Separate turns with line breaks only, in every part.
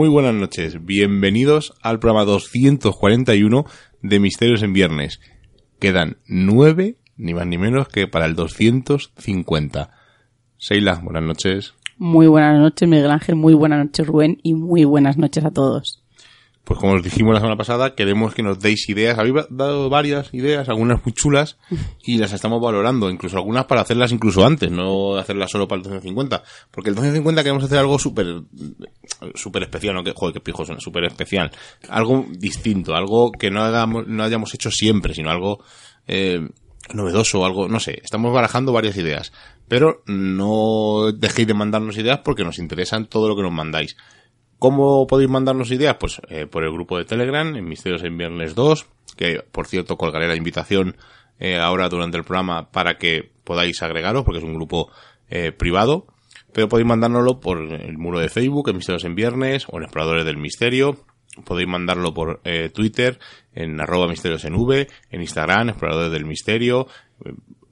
muy buenas noches. Bienvenidos al programa 241 de Misterios en Viernes. Quedan nueve, ni más ni menos que para el 250. Seila, buenas noches.
Muy buenas noches, Miguel Ángel. Muy buenas noches, Rubén. Y muy buenas noches a todos.
Pues como os dijimos la semana pasada, queremos que nos deis ideas. Habéis dado varias ideas, algunas muy chulas, y las estamos valorando, incluso algunas para hacerlas incluso antes, no hacerlas solo para el 250. Porque el 250 queremos hacer algo súper súper especial, ¿no? Que, joder, qué pijo suena, súper especial. Algo distinto, algo que no, hagamos, no hayamos hecho siempre, sino algo eh, novedoso, algo, no sé. Estamos barajando varias ideas. Pero no dejéis de mandarnos ideas porque nos interesan todo lo que nos mandáis. ¿Cómo podéis mandarnos ideas? Pues eh, por el grupo de Telegram, en Misterios en Viernes 2, que por cierto colgaré la invitación eh, ahora durante el programa para que podáis agregaros, porque es un grupo eh, privado. Pero podéis mandárnoslo por el muro de Facebook, en Misterios en Viernes, o en Exploradores del Misterio. Podéis mandarlo por Twitter, en arroba misterios en V, en Instagram, Exploradores del Misterio,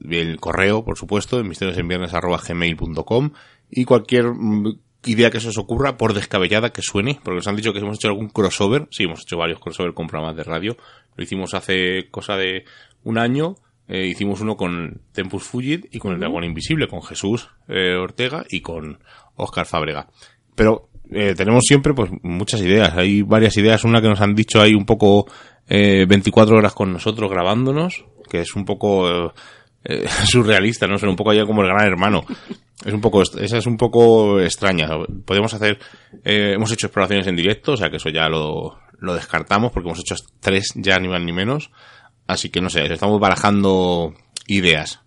el correo, por supuesto, en misterios en viernes arroba gmail.com y cualquier mm, idea que se os ocurra, por descabellada que suene, porque nos han dicho que hemos hecho algún crossover, sí, hemos hecho varios crossover con programas de radio, lo hicimos hace cosa de un año, eh, hicimos uno con Tempus Fugit y con el Dragón Invisible, con Jesús eh, Ortega y con Oscar Fábrega. Pero eh, tenemos siempre pues muchas ideas, hay varias ideas, una que nos han dicho ahí un poco 24 horas con nosotros grabándonos, que es un poco surrealista, ¿no? Son un poco ya como el gran hermano. Es un poco, esa es un poco extraña. Podemos hacer, eh, hemos hecho exploraciones en directo, o sea que eso ya lo, lo descartamos porque hemos hecho tres ya ni más ni menos. Así que no sé, estamos barajando ideas.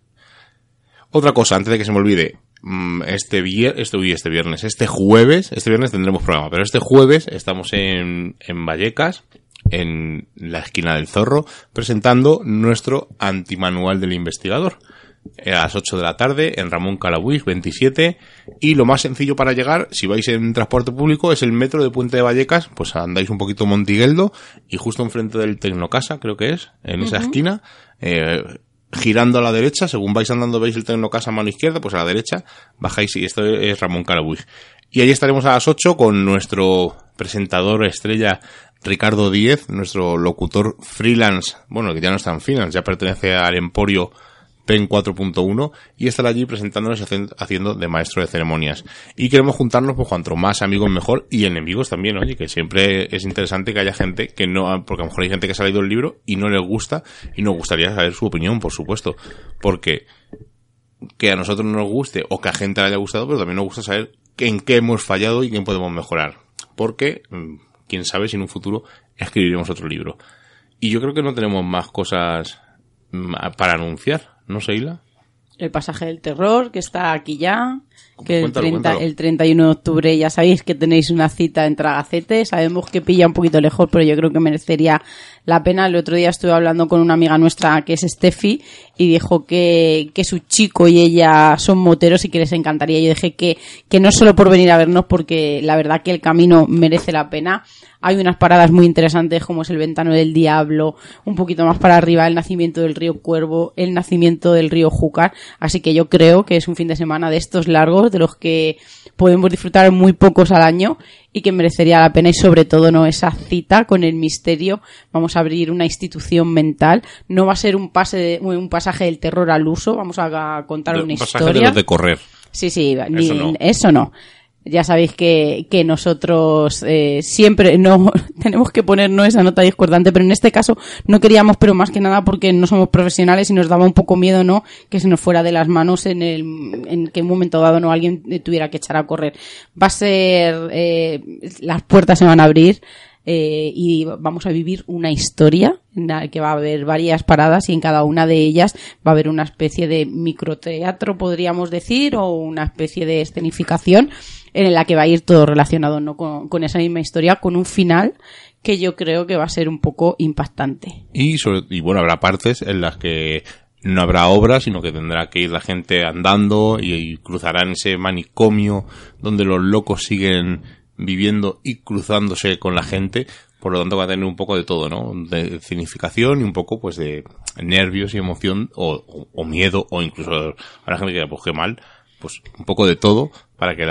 Otra cosa, antes de que se me olvide, mm, este, viernes, este, este viernes, este jueves, este viernes tendremos programa, pero este jueves estamos en, en Vallecas, en la esquina del zorro, presentando nuestro antimanual del investigador. A las 8 de la tarde en Ramón Calabuig 27 y lo más sencillo para llegar si vais en transporte público es el metro de Puente de Vallecas. Pues andáis un poquito Montigueldo y justo enfrente del Tecnocasa creo que es en esa esquina eh, girando a la derecha según vais andando veis el Tecnocasa a mano izquierda pues a la derecha bajáis y esto es Ramón Calabuig y ahí estaremos a las 8 con nuestro presentador estrella Ricardo Díez, nuestro locutor freelance, bueno, que ya no está en freelance, ya pertenece al Emporio PEN 4.1 y estar allí presentándonos haciendo de maestro de ceremonias. Y queremos juntarnos, pues cuanto más amigos mejor y enemigos también, oye, que siempre es interesante que haya gente que no, porque a lo mejor hay gente que ha salido el libro y no les gusta y nos gustaría saber su opinión, por supuesto, porque que a nosotros nos guste o que a gente le haya gustado, pero también nos gusta saber en qué hemos fallado y qué podemos mejorar. Porque, mm, quién sabe si en un futuro escribiremos otro libro. Y yo creo que no tenemos más cosas mm, para anunciar. ¿no, Seila?
El pasaje del terror, que está aquí ya, que el, 30, el 31 de octubre ya sabéis que tenéis una cita en Tragacete, sabemos que pilla un poquito lejos, pero yo creo que merecería la pena. El otro día estuve hablando con una amiga nuestra que es Steffi y dijo que, que su chico y ella son moteros y que les encantaría. Yo dije que, que no solo por venir a vernos, porque la verdad que el camino merece la pena. Hay unas paradas muy interesantes como es el Ventano del Diablo, un poquito más para arriba el nacimiento del río Cuervo, el nacimiento del río Júcar. Así que yo creo que es un fin de semana de estos largos, de los que podemos disfrutar muy pocos al año y que merecería la pena y sobre todo no esa cita con el misterio. Vamos a abrir una institución mental. No va a ser un pase un pasaje del terror al uso. Vamos a contar una historia.
de correr.
Sí, sí, Eso no. Ya sabéis que, que nosotros eh, siempre no tenemos que ponernos esa nota discordante, pero en este caso no queríamos, pero más que nada porque no somos profesionales y nos daba un poco miedo, ¿no? Que se nos fuera de las manos en el en que un momento dado no alguien tuviera que echar a correr. Va a ser eh, las puertas se van a abrir. Eh, y vamos a vivir una historia en la que va a haber varias paradas y en cada una de ellas va a haber una especie de microteatro, podríamos decir, o una especie de escenificación en la que va a ir todo relacionado ¿no? con, esa misma historia, con un final que yo creo que va a ser un poco impactante.
Y, y bueno, habrá partes en las que no habrá obra, sino que tendrá que ir la gente andando y, cruzarán ese manicomio donde los locos siguen viviendo y cruzándose con la gente. Por lo tanto, va a tener un poco de todo, ¿no? De significación y un poco, pues, de nervios y emoción o, miedo o incluso a la gente que, pues, qué mal, pues, un poco de todo para que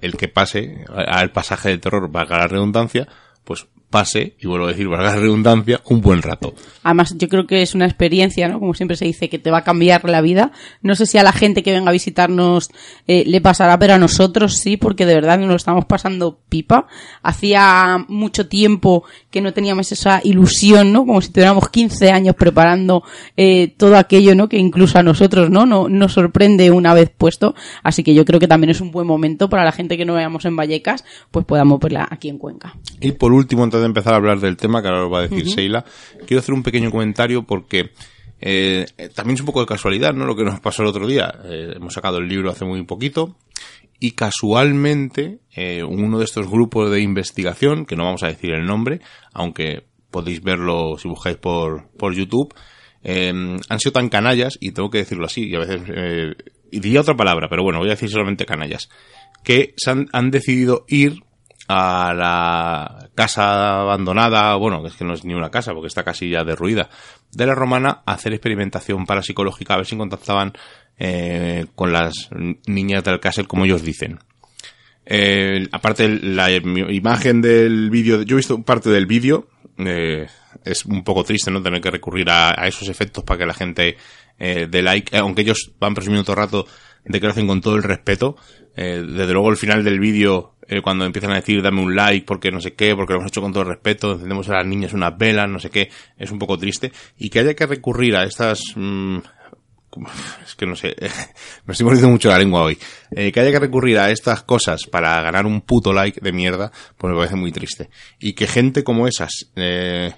el que pase al pasaje del terror, valga la redundancia, pues pase, y vuelvo a decir, valga la redundancia, un buen rato.
Además, yo creo que es una experiencia, ¿no? Como siempre se dice, que te va a cambiar la vida. No sé si a la gente que venga a visitarnos eh, le pasará, pero a nosotros sí, porque de verdad nos lo estamos pasando pipa. Hacía mucho tiempo que no teníamos esa ilusión, ¿no? Como si tuviéramos 15 años preparando eh, todo aquello, ¿no? Que incluso a nosotros, ¿no? ¿no? Nos sorprende una vez puesto. Así que yo creo que también es un buen momento para la gente que no veamos en Vallecas, pues podamos verla aquí en Cuenca.
Y por último, entonces de empezar a hablar del tema, que ahora lo va a decir Sheila, quiero hacer un pequeño comentario porque eh, también es un poco de casualidad, ¿no? Lo que nos pasó el otro día. Eh, hemos sacado el libro hace muy poquito y casualmente eh, uno de estos grupos de investigación, que no vamos a decir el nombre, aunque podéis verlo si buscáis por, por YouTube, han sido tan canallas, y tengo que decirlo así, y a veces, y diría otra palabra, pero bueno, voy a decir solamente canallas, que han, han decidido ir a la casa abandonada, bueno, es que no es ni una casa porque está casi ya derruida, de la romana hacer experimentación parapsicológica, a ver si contactaban eh, con las niñas del castle como ellos dicen. Eh, aparte, la imagen del vídeo, yo he visto parte del vídeo, eh, es un poco triste no tener que recurrir a, esos efectos para que la gente eh, dé like, aunque ellos van presumiendo todo el rato de que lo hacen con todo el respeto. desde luego el final del vídeo eh, cuando empiezan a decir dame un like porque no sé qué, porque lo hemos hecho con todo respeto, encendemos a las niñas unas velas, no sé qué, es un poco triste. Y que haya que recurrir a estas... Mm, es que no sé, me estoy mordiendo mucho la lengua hoy. Eh, que haya que recurrir a estas cosas para ganar un puto like de mierda, pues me parece muy triste. Y que gente como esas eh,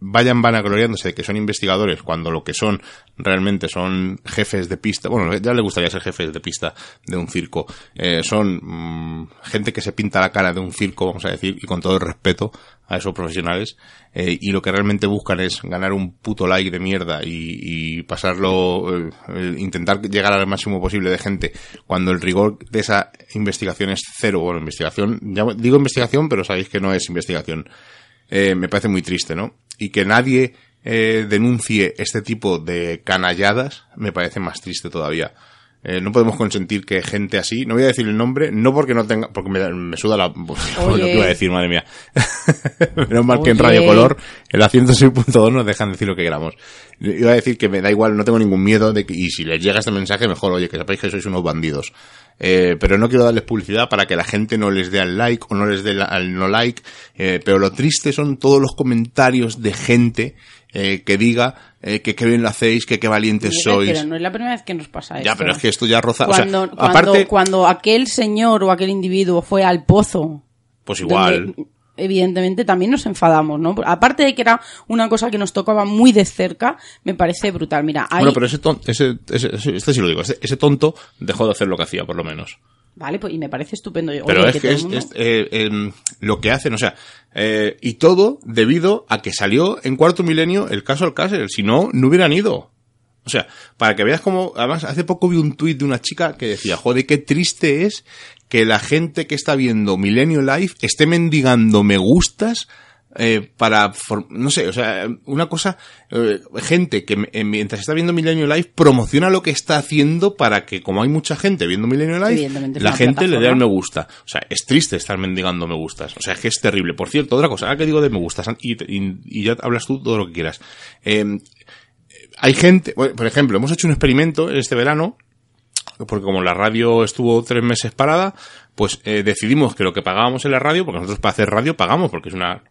vayan vanagloriándose de que son investigadores cuando lo que son realmente son jefes de pista, bueno, ya le gustaría ser jefes de pista de un circo, eh, son mm, gente que se pinta la cara de un circo, vamos a decir, y con todo el respeto a esos profesionales, eh, y lo que realmente buscan es ganar un puto like de mierda y, pasarlo, eh, intentar llegar al máximo posible de gente, cuando el rigor de esa investigación es cero, bueno, investigación, ya digo investigación, pero sabéis que no es investigación. me parece muy triste, ¿no? Y que nadie eh, denuncie este tipo de canalladas me parece más triste todavía. Eh, no podemos consentir que gente así, no voy a decir el nombre, no porque no tenga, porque me, suda la, lo que iba a decir, madre mía. Menos mal que en Radio Color, en la 106.2 nos dejan decir lo que queramos. Iba a decir que me da igual, no tengo ningún miedo de que, y si les llega este mensaje, mejor, oye, que sepáis que sois unos bandidos. Eh, pero no quiero darles publicidad para que la gente no les dé al like o no les dé al no like, eh, pero lo triste son todos los comentarios de gente eh, que diga eh, que qué bien lo hacéis, que qué valientes sois.
Pero no es la primera vez que nos pasa eso.
Ya, pero es que esto ya roza.
Cuando,
o
sea, aparte, cuando aquel señor o aquel individuo fue al pozo.
Pues igual.
evidentemente también nos enfadamos, ¿no? Aparte de que era una cosa que nos tocaba muy de cerca, me parece brutal. Mira,
Bueno, pero ese, tonto, ese, este sí lo digo, ese tonto dejó de hacer lo que hacía, por lo menos.
Vale, pues y me parece estupendo.
Pero es que, es, eh, em, lo que hacen, o sea, eh, y todo debido a que salió en cuarto milenio el caso Alcácer, si no, no hubieran ido. O sea, para que veas cómo, además, hace poco vi un tuit de una chica que decía, joder, qué triste es que la gente que está viendo Milenio Live esté mendigando me gustas eh, para, no sé, o sea, una cosa, eh, gente que eh, mientras está viendo Milenio Live promociona lo que está haciendo para que, como hay mucha gente viendo Milenio Live, la gente le dé al me gusta. O sea, es triste estar mendigando me gustas. O sea, es que es terrible. Por cierto, otra cosa, ahora que digo de me gustas, y, y, ya hablas tú todo lo que quieras. hay gente, por ejemplo, hemos hecho un experimento este verano, porque como la radio estuvo tres meses parada, pues decidimos que lo que pagábamos en la radio, porque nosotros para hacer radio pagamos, porque es una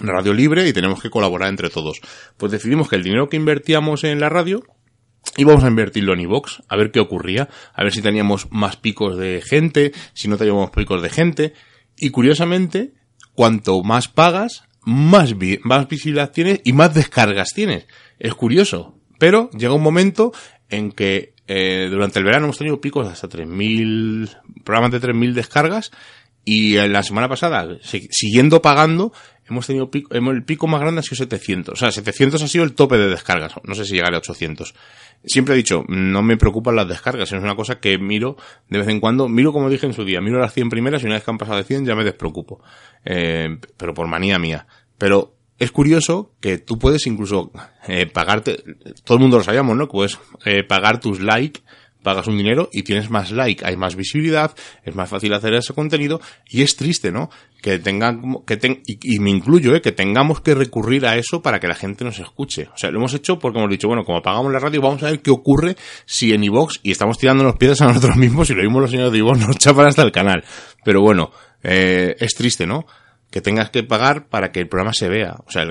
radio libre y tenemos que colaborar entre todos. Pues decidimos que el dinero que invertíamos en la radio íbamos a invertirlo en iVox, a ver qué ocurría, a ver si teníamos más picos de gente, si no teníamos picos de gente. Y curiosamente, cuanto más pagas, más, más visibilidad tienes y más descargas tienes. Es curioso. Pero llega un momento en que eh, durante el verano hemos tenido picos hasta 3.000, programas de 3.000 descargas y la semana pasada, siguiendo pagando, hemos tenido pico, el pico más grande ha sido 700. O sea, 700 ha sido el tope de descargas. No sé si llegaré a 800. Siempre he dicho, no me preocupan las descargas. Es una cosa que miro de vez en cuando. Miro, como dije en su día, miro las 100 primeras y una vez que han pasado de 100 ya me despreocupo. Eh, pero por manía mía. Pero es curioso que tú puedes incluso eh, pagarte, todo el mundo lo sabíamos, ¿no? puedes eh, pagar tus likes pagas un dinero y tienes más like, hay más visibilidad, es más fácil hacer ese contenido y es triste, ¿no? Que tengan, que ten, y, me incluyo, ¿eh? Que tengamos que recurrir a eso para que la gente nos escuche. O sea, lo hemos hecho porque hemos dicho, bueno, como apagamos la radio, vamos a ver qué ocurre si en iVox y estamos tirando los piedras a nosotros mismos y lo mismo los señores de iVox nos chapan hasta el canal. Pero bueno, eh, es triste, ¿no? Que tengas que pagar para que el programa se vea. O sea,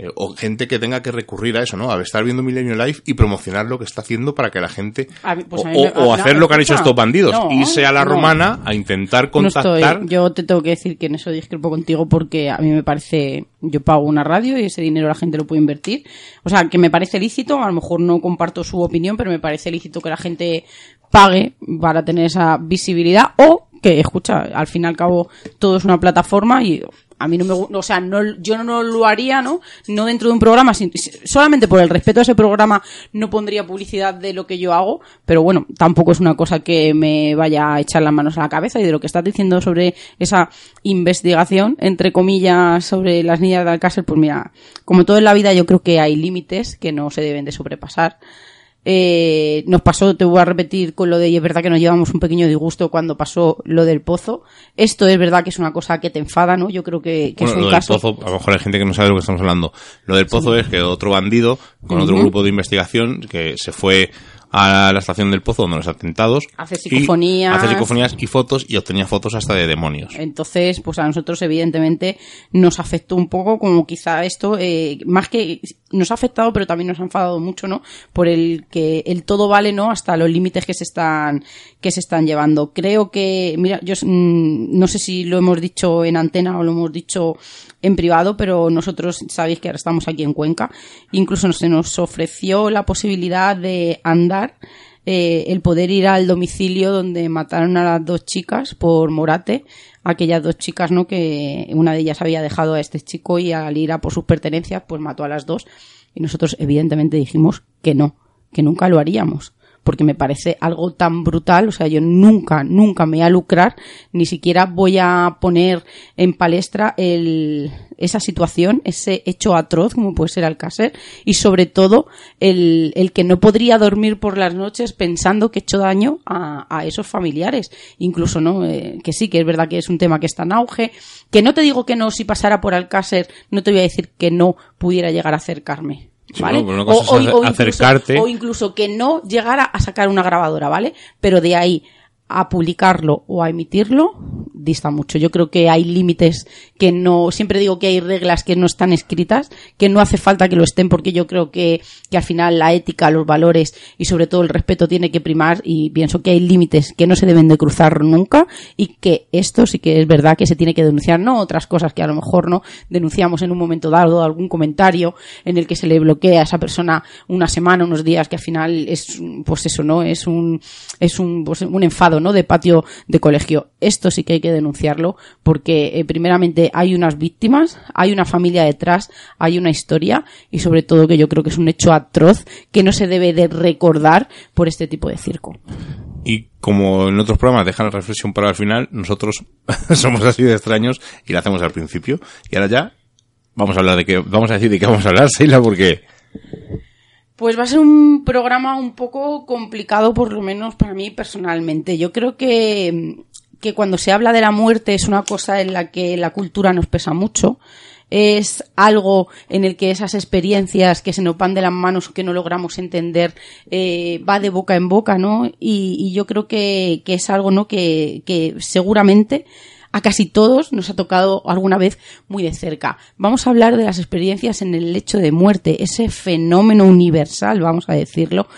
eh, o gente que tenga que recurrir a eso, ¿no? A estar viendo Milenio Live y promocionar lo que está haciendo para que la gente pues o, hacer lo que han hecho estos bandidos, irse a la romana a intentar contactar.
yo te tengo que decir que en eso discrepo contigo porque a mí me parece, yo pago una radio y ese dinero la gente lo puede invertir. O sea, que me parece lícito, a lo mejor no comparto su opinión, pero me parece lícito que la gente pague para tener esa visibilidad o que escucha, al fin y al cabo todo es una plataforma y a mí no me o sea, no, yo no lo haría, ¿no? No dentro de un programa, solamente por el respeto a ese programa no pondría publicidad de lo que yo hago, pero bueno, tampoco es una cosa que me vaya a echar las manos a la cabeza y de lo que estás diciendo sobre esa investigación, entre comillas, sobre las niñas de Alcácer, pues mira, como todo en la vida yo creo que hay límites que no se deben de sobrepasar. Eh, nos pasó, te voy a repetir con lo de, y es verdad que nos llevamos un pequeño disgusto cuando pasó lo del pozo. Esto es verdad que es una cosa que te enfada, ¿no? Yo creo que, es un
lo
caso.
Del pozo, a lo mejor hay gente que no sabe de lo que estamos hablando. Lo del pozo es que otro bandido, con otro grupo de investigación, que se fue a la estación del pozo donde los atentados.
Hace psicofonías.
Hace psicofonías y fotos y obtenía fotos hasta de demonios.
Entonces, pues a nosotros evidentemente nos afectó un poco como quizá esto, eh, más que nos ha afectado, pero también nos ha enfadado mucho, ¿no? Por el que el todo vale, ¿no? Hasta los límites que se están, que se están llevando. Creo que, mira, yo mm, no sé si lo hemos dicho en antena o lo hemos dicho en privado, pero nosotros sabéis que ahora estamos aquí en Cuenca. Incluso se nos ofreció la posibilidad de andar eh, el poder ir al domicilio donde mataron a las dos chicas por Morate, aquellas dos chicas, ¿no? Que una de ellas había dejado a este chico y al ir a por sus pertenencias, pues mató a las dos. Y nosotros evidentemente dijimos que no, que nunca lo haríamos porque me parece algo tan brutal, o sea, yo nunca, nunca me voy a lucrar, ni siquiera voy a poner en palestra el, esa situación, ese hecho atroz como puede ser Alcácer, y sobre todo el, que no podría dormir por las noches pensando que he hecho daño a, a esos familiares, incluso, ¿no? Eh, que sí, que es verdad que es un tema que está en auge, que no te digo que no, si pasara por Alcácer, no te voy a decir que no pudiera llegar a acercarme, ¿vale?
o, acercarte.
Incluso, o incluso que no llegara a sacar una grabadora, ¿vale? Pero de ahí a publicarlo o a emitirlo dista mucho. Yo creo que hay límites que no, siempre digo que hay reglas que no están escritas, que no hace falta que lo estén porque yo creo que, que al final la ética, los valores y sobre todo el respeto tiene que primar y pienso que hay límites que no se deben de cruzar nunca y que esto sí que es verdad que se tiene que denunciar, no otras cosas que a lo mejor no denunciamos en un momento dado, algún comentario en el que se le bloquea a esa persona una semana, unos días, que al final es, pues eso, ¿no? Es un, es un, pues un enfado ¿no? De patio de colegio. Esto sí que hay que denunciarlo porque eh, primeramente hay unas víctimas, hay una familia detrás, hay una historia y sobre todo que yo creo que es un hecho atroz que no se debe de recordar por este tipo de circo.
Y como en otros programas dejan la reflexión para el final, nosotros somos así de extraños y la hacemos al principio. Y ahora ya vamos a hablar de qué, vamos a decir de qué vamos a hablar, Seila, porque
pues va a ser un programa un poco complicado, por lo menos para mí personalmente. Yo creo que, que cuando se habla de la muerte es una cosa en la que la cultura nos pesa mucho es algo en el que esas experiencias que se nos van de las manos que no logramos entender eh, va de boca en boca, ¿no? Y, y yo creo que, que, es algo, ¿no? Que, que seguramente a casi todos nos ha tocado alguna vez muy de cerca. Vamos a hablar de las experiencias en el lecho de muerte, ese fenómeno universal, vamos a decirlo,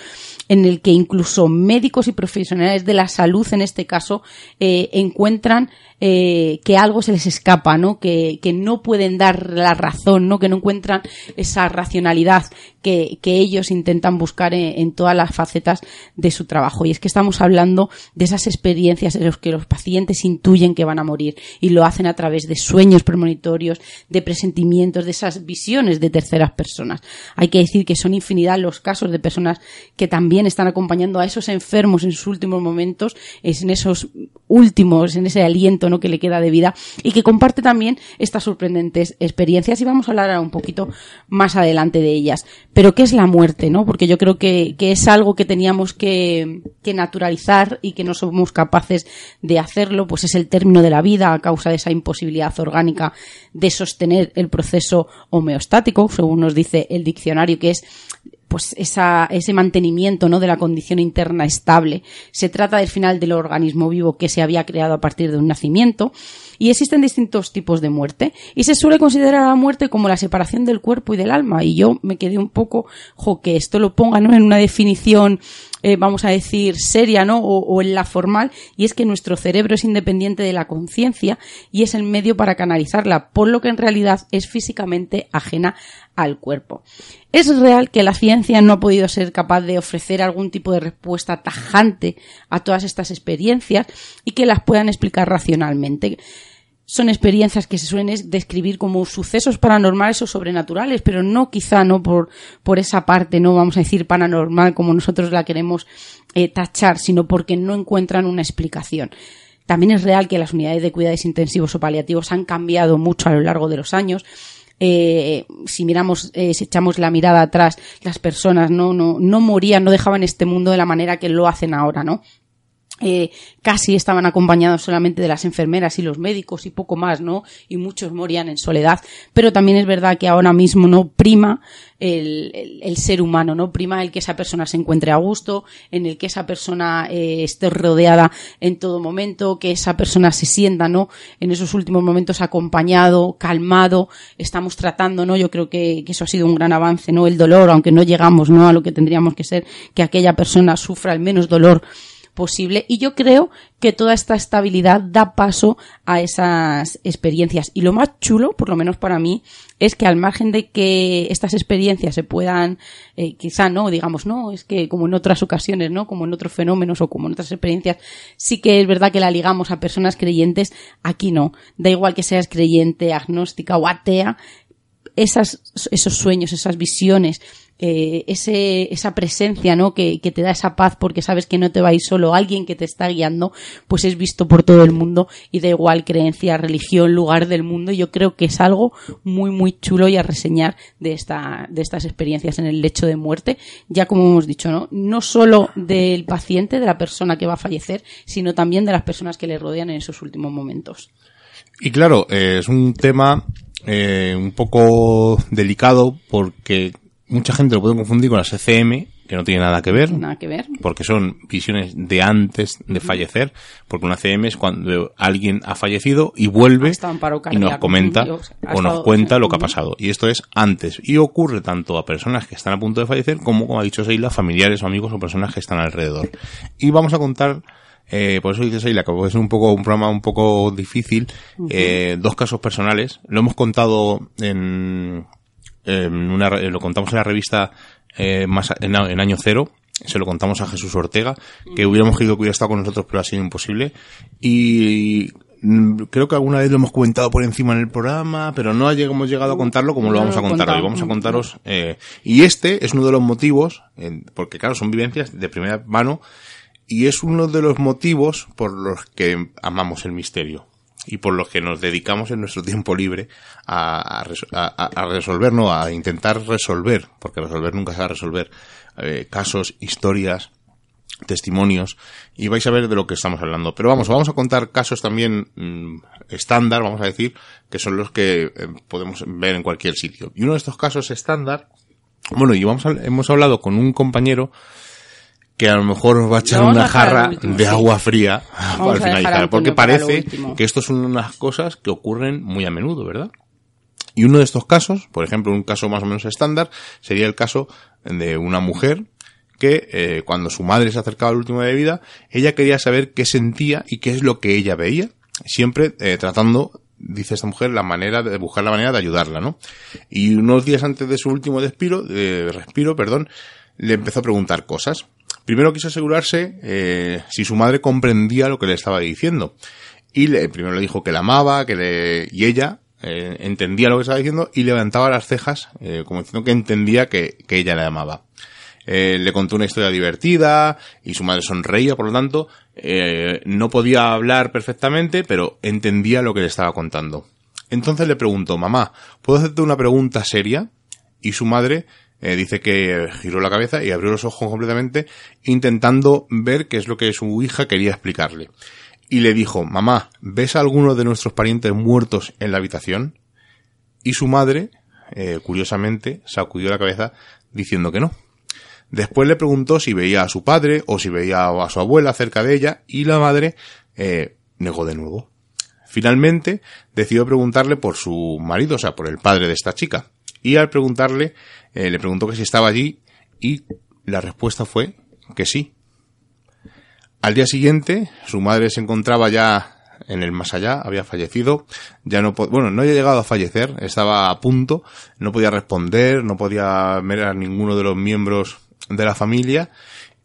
en el que incluso médicos y profesionales de la salud, en este caso, eh, encuentran eh, que algo se les escapa, ¿no? Que, que, no pueden dar la razón, ¿no? Que no encuentran esa racionalidad que, que ellos intentan buscar en, todas las facetas de su trabajo. Y es que estamos hablando de esas experiencias en las que los pacientes intuyen que van a morir y lo hacen a través de sueños premonitorios, de presentimientos, de esas visiones de terceras personas. Hay que decir que son infinidad los casos de personas que también están acompañando a esos enfermos en sus últimos momentos, en esos últimos, en ese aliento que le queda de vida y que comparte también estas sorprendentes experiencias y vamos a hablar un poquito más adelante de ellas. Pero ¿qué es la muerte? ¿no? Porque yo creo que, que es algo que teníamos que, que naturalizar y que no somos capaces de hacerlo, pues es el término de la vida a causa de esa imposibilidad orgánica de sostener el proceso homeostático, según nos dice el diccionario, que es pues esa, ese mantenimiento ¿no? de la condición interna estable. Se trata del final del organismo vivo que se había creado a partir de un nacimiento y existen distintos tipos de muerte y se suele considerar la muerte como la separación del cuerpo y del alma y yo me quedé un poco, jo, que esto lo ponga ¿no? en una definición eh, vamos a decir, seria, ¿no? O, o, en la formal, y es que nuestro cerebro es independiente de la conciencia y es el medio para canalizarla, por lo que en realidad es físicamente ajena al cuerpo. Es real que la ciencia no ha podido ser capaz de ofrecer algún tipo de respuesta tajante a todas estas experiencias y que las puedan explicar racionalmente son experiencias que se suelen describir como sucesos paranormales o sobrenaturales, pero no quizá no por, por esa parte, no vamos a decir paranormal como nosotros la queremos eh, tachar, sino porque no encuentran una explicación. También es real que las unidades de cuidados intensivos o paliativos han cambiado mucho a lo largo de los años. Eh, si miramos, eh, si echamos la mirada atrás, las personas no, no, no morían, no dejaban este mundo de la manera que lo hacen ahora, ¿no? Eh, casi estaban acompañados solamente de las enfermeras y los médicos y poco más, ¿no? Y muchos morían en soledad. Pero también es verdad que ahora mismo no prima el, el, ser humano, ¿no? Prima el que esa persona se encuentre a gusto, en el que esa persona eh, esté rodeada en todo momento, que esa persona se sienta, ¿no? En esos últimos momentos acompañado, calmado, estamos tratando, ¿no? Yo creo que, que eso ha sido un gran avance, ¿no? El dolor, aunque no llegamos, ¿no? A lo que tendríamos que ser, que aquella persona sufra el menos dolor posible y yo creo que toda esta estabilidad da paso a esas experiencias y lo más chulo, por lo menos para mí, es que al margen de que estas experiencias se puedan, eh, quizá no, digamos, no, es que como en otras ocasiones, ¿no? Como en otros fenómenos o como en otras experiencias, sí que es verdad que la ligamos a personas creyentes, aquí no. Da igual que seas creyente, agnóstica o atea, esos sueños, esas visiones, eh, ese, esa presencia, ¿no? Que, que, te da esa paz porque sabes que no te va a ir solo alguien que te está guiando, pues es visto por todo el mundo y da igual creencia, religión, lugar del mundo. Yo creo que es algo muy, muy chulo y a reseñar de esta, de estas experiencias en el lecho de muerte. Ya como hemos dicho, ¿no? No solo del paciente, de la persona que va a fallecer, sino también de las personas que le rodean en esos últimos momentos.
Y claro, eh, es un tema eh, un poco delicado porque mucha gente lo puede confundir con las ECM, que no tiene nada que ver.
Nada que ver.
Porque son visiones de antes de fallecer, porque una ECM es cuando alguien ha fallecido y vuelve y nos comenta o nos cuenta lo que ha pasado. Y esto es antes. Y ocurre tanto a personas que están a punto de fallecer como, como ha dicho Seila, familiares o amigos o personas que están alrededor. Y vamos a contar eh, por eso dice Seila que puede ser un poco un programa un poco difícil. eh, dos casos personales. Lo hemos contado en, en una, lo contamos en la revista eh, más en, en, año cero. Se lo contamos a Jesús Ortega, que hubiéramos querido que hubiera estado con nosotros, pero ha sido imposible. Y creo que alguna vez lo hemos comentado por encima en el programa, pero no hemos llegado a contarlo como lo vamos a contar hoy. Vamos a contaros. Eh, y este es uno de los motivos, eh, porque claro, son vivencias de primera mano, y es uno de los motivos por los que amamos el misterio y por los que nos dedicamos en nuestro tiempo libre a, a, a, resolver, no, a intentar resolver, porque resolver nunca se va a resolver, eh, casos, historias, testimonios, y vais a ver de lo que estamos hablando. Pero vamos, vamos a contar casos también mmm, estándar, vamos a decir, que son los que eh, podemos ver en cualquier sitio. Y uno de estos casos estándar, bueno, y vamos a, hemos hablado con un compañero que a lo mejor os va a echar una jarra último, de agua fría al finalizar, porque parece que estos son unas cosas que ocurren muy a menudo, ¿verdad? Y uno de estos casos, por ejemplo, un caso más o menos estándar, sería el caso de una mujer que eh, cuando su madre se acercaba al último de vida, ella quería saber qué sentía y qué es lo que ella veía, siempre eh, tratando dice esta mujer, la manera de buscar la manera de ayudarla, ¿no? Y unos días antes de su último despiro, eh, respiro, perdón, le empezó a preguntar cosas. Primero quiso asegurarse eh, si su madre comprendía lo que le estaba diciendo. Y le, primero le dijo que la amaba, que le, y ella eh, entendía lo que estaba diciendo y levantaba las cejas, eh, como diciendo que entendía que, que ella la amaba. eh, le contó una historia divertida y su madre sonreía, por lo tanto, eh, no podía hablar perfectamente, pero entendía lo que le estaba contando. Entonces le preguntó, mamá, ¿puedo hacerte una pregunta seria? Y su madre eh, dice que giró la cabeza y abrió los ojos completamente, intentando ver qué es lo que su hija quería explicarle. Y le dijo, mamá, ¿ves a alguno de nuestros parientes muertos en la habitación? Y su madre, eh, curiosamente, sacudió la cabeza diciendo que no. Después le preguntó si veía a su padre o si veía a su abuela cerca de ella y la madre eh, negó de nuevo. Finalmente decidió preguntarle por su marido, o sea, por el padre de esta chica. Y al preguntarle, eh, le preguntó que si estaba allí y la respuesta fue que sí. Al día siguiente, su madre se encontraba ya en el más allá, había fallecido, ya no, bueno, no había llegado a fallecer, estaba a punto, no podía responder, no podía ver a ninguno de los miembros de la familia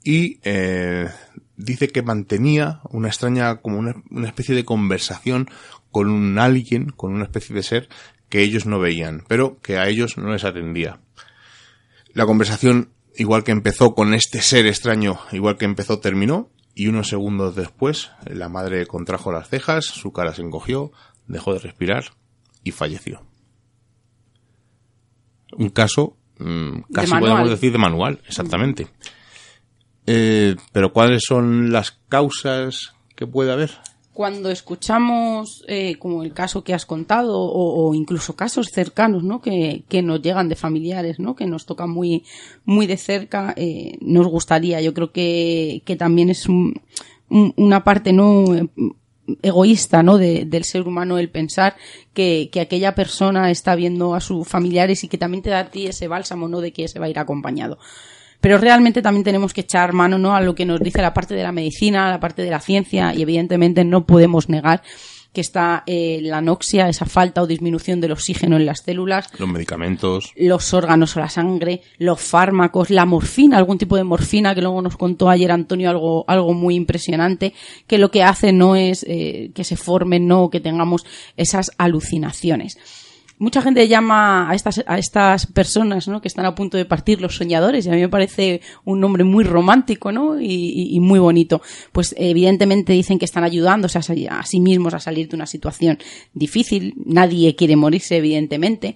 y eh, dice que mantenía una extraña, como una, una especie de conversación con un alguien, con una especie de ser que ellos no veían, pero que a ellos no les atendía. La conversación, igual que empezó con este ser extraño, igual que empezó, terminó, y unos segundos después la madre contrajo las cejas, su cara se encogió, dejó de respirar y falleció. Un caso mm, casi podemos decir de manual, exactamente. Eh, pero ¿cuáles son las causas que puede haber?
Cuando escuchamos, eh, como el caso que has contado, o, incluso casos cercanos, ¿no? Que, que, nos llegan de familiares, ¿no? Que nos tocan muy, muy de cerca, eh, nos gustaría. Yo creo que, que también es una parte, ¿no? egoísta, ¿no? del ser humano el pensar que, que aquella persona está viendo a sus familiares y que también te da a ti ese bálsamo, ¿no? De que se va a ir acompañado pero realmente también tenemos que echar mano ¿no? a lo que nos dice la parte de la medicina, la parte de la ciencia y evidentemente no podemos negar que está eh, la anoxia, esa falta o disminución del oxígeno en las células.
Los medicamentos.
Los órganos o la sangre, los fármacos, la morfina, algún tipo de morfina, que luego nos contó ayer Antonio algo, algo muy impresionante, que lo que hace no es eh, que se formen, no que tengamos esas alucinaciones mucha gente llama a estas, a estas personas ¿no? que están a punto de partir los soñadores y a mí me parece un nombre muy romántico ¿no? y, muy bonito. Pues evidentemente dicen que están ayudándose a, a, sí mismos a salir de una situación difícil. Nadie quiere morirse, evidentemente.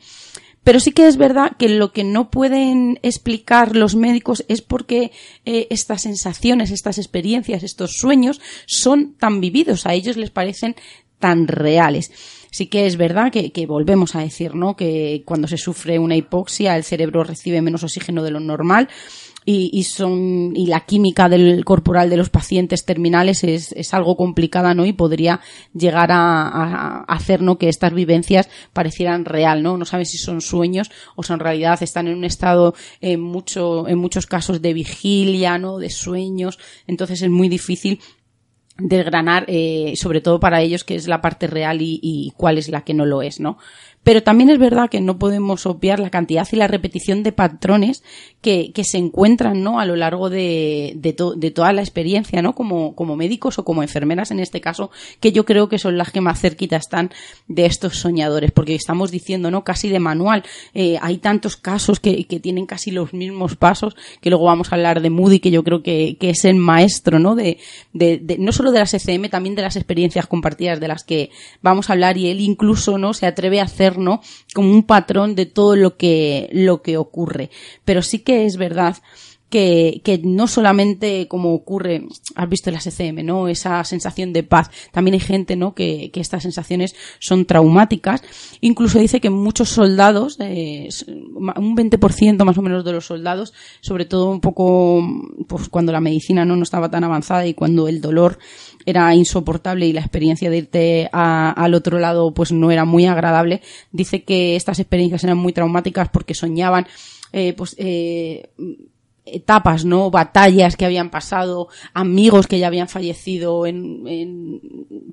Pero sí que es verdad que lo que no pueden explicar los médicos es porque eh, estas sensaciones, estas experiencias, estos sueños son tan vividos, a ellos les parecen tan reales sí que es verdad que, volvemos a decir, ¿no? Que cuando se sufre una hipoxia el cerebro recibe menos oxígeno de lo normal. Y, son y la química del corporal de los pacientes terminales es, es algo complicada no y podría llegar a, a, hacer no que estas vivencias parecieran real no no sabes si son sueños o son realidad están en un estado en mucho en muchos casos de vigilia no de sueños entonces es muy difícil desgranar, eh, sobre todo para ellos, qué es la parte real y, y, cuál es la que no lo es, ¿no? Pero también es verdad que no podemos obviar la cantidad y la repetición de patrones que, que se encuentran ¿no? a lo largo de, de, de, toda la experiencia, ¿no? Como, como médicos o como enfermeras en este caso, que yo creo que son las que más cerquita están de estos soñadores, porque estamos diciendo, ¿no? Casi de manual. Eh, hay tantos casos que, que tienen casi los mismos pasos, que luego vamos a hablar de Moody, que yo creo que, que es el maestro, ¿no? De, de, no solo de las ECM, también de las experiencias compartidas de las que vamos a hablar y él incluso, ¿no? Se atreve a hacer como un patrón de todo lo que, lo que ocurre. Pero sí que es verdad que, que, no solamente como ocurre, has visto las ECM, ¿no? Esa sensación de paz. También hay gente, ¿no? Que, que estas sensaciones son traumáticas. Incluso dice que muchos soldados, eh, un 20% más o menos de los soldados, sobre todo un poco, pues cuando la medicina no, no estaba tan avanzada y cuando el dolor era insoportable y la experiencia de irte al otro lado pues no era muy agradable. Dice que estas experiencias eran muy traumáticas porque soñaban eh, pues eh, etapas, ¿no? Batallas que habían pasado, amigos que ya habían fallecido en, en,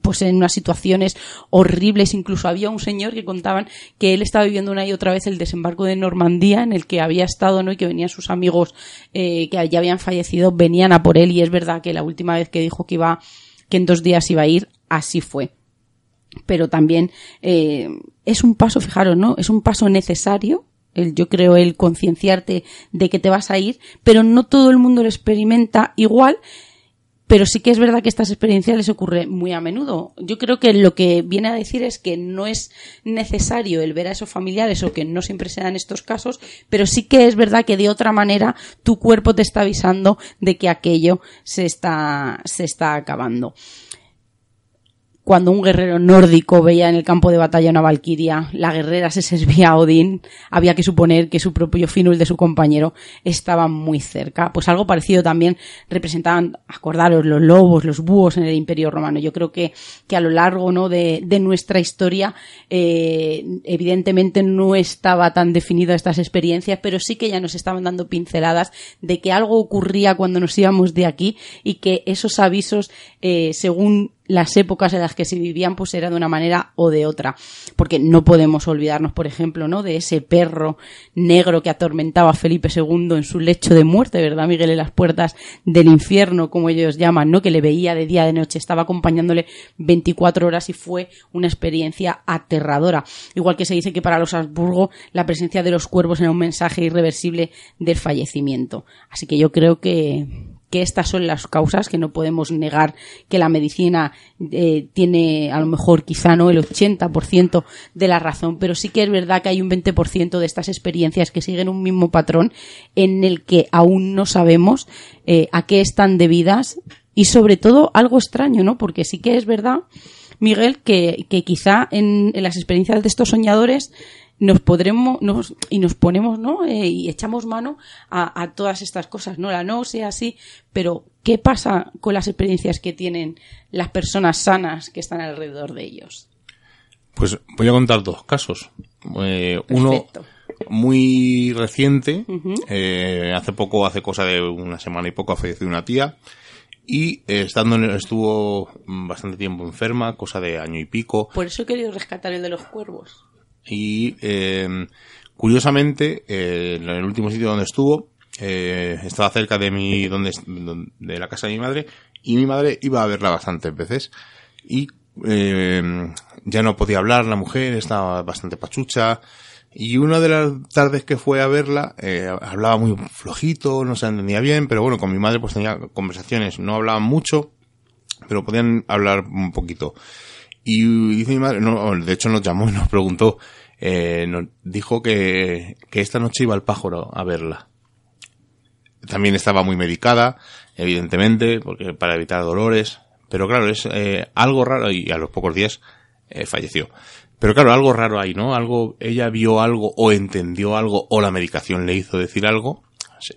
pues en unas situaciones horribles. Incluso había un señor que contaban que él estaba viviendo una y otra vez el desembarco de Normandía en el que había estado, ¿no? Y que venían sus amigos eh, que ya habían fallecido, venían a por él y es verdad que la última vez que dijo que iba que en dos días iba a ir, así fue. Pero también eh, es un paso, fijaros, ¿no? Es un paso necesario el, yo creo el concienciarte de que te vas a ir, pero no todo el mundo lo experimenta igual pero sí que es verdad que estas experiencias les ocurre muy a menudo. Yo creo que lo que viene a decir es que no es necesario el ver a esos familiares o que no siempre se dan estos casos, pero sí que es verdad que de otra manera tu cuerpo te está avisando de que aquello se está, se está acabando cuando un guerrero nórdico veía en el campo de batalla una valquiria, la guerrera se servía a Odín, había que suponer que su propio Finu, el de su compañero, estaba muy cerca. Pues algo parecido también representaban, acordaros, los lobos, los búhos en el Imperio Romano. Yo creo que, que a lo largo ¿no? de, de nuestra historia, eh, evidentemente no estaba tan definida estas experiencias, pero sí que ya nos estaban dando pinceladas de que algo ocurría cuando nos íbamos de aquí y que esos avisos, eh, según las épocas en las que se vivían pues era de una manera o de otra. Porque no podemos olvidarnos por ejemplo no de ese perro negro que atormentaba a Felipe II en su lecho de muerte verdad Miguel en las puertas del infierno como ellos llaman no que le veía de día de noche estaba acompañándole 24 horas y fue una experiencia aterradora. Igual que se dice que para los Habsburgo la presencia de los cuervos era un mensaje irreversible del fallecimiento. Así que yo creo que que estas son las causas, que no podemos negar que la medicina eh, tiene a lo mejor quizá no el 80% de la razón, pero sí que es verdad que hay un 20% de estas experiencias que siguen un mismo patrón en el que aún no sabemos eh, a qué están debidas y sobre todo algo extraño, ¿no? Porque sí que es verdad, Miguel, que, que quizá en, en las experiencias de estos soñadores nos podremos nos, y nos ponemos no eh, y echamos mano a, a, todas estas cosas no la no sea así pero qué pasa con las experiencias que tienen las personas sanas que están alrededor de ellos
pues voy a contar dos casos. Eh, uno muy reciente eh, hace poco hace cosa de una semana y poco ha fallecido una tía y eh, estando en, estuvo bastante tiempo enferma cosa de año y pico.
Por eso he querido rescatar el de los cuervos
y eh, curiosamente, eh, en el último sitio donde estuvo, eh, estaba cerca de mi, donde, de la casa de mi madre, y mi madre iba a verla bastantes veces. Y eh, ya no podía hablar la mujer, estaba bastante pachucha. Y una de las tardes que fue a verla, eh, hablaba muy flojito, no se entendía bien, pero bueno, con mi madre pues tenía conversaciones, no hablaban mucho, pero podían hablar un poquito. Y dice mi madre, no, de hecho nos llamó y nos preguntó, eh, nos dijo que, que esta noche iba al pájaro a verla. También estaba muy medicada, evidentemente, porque para evitar dolores. Pero claro, es eh, algo raro y a los pocos días eh, falleció. Pero claro, algo raro ahí, ¿no? Algo, ella vio algo o entendió algo o la medicación le hizo decir algo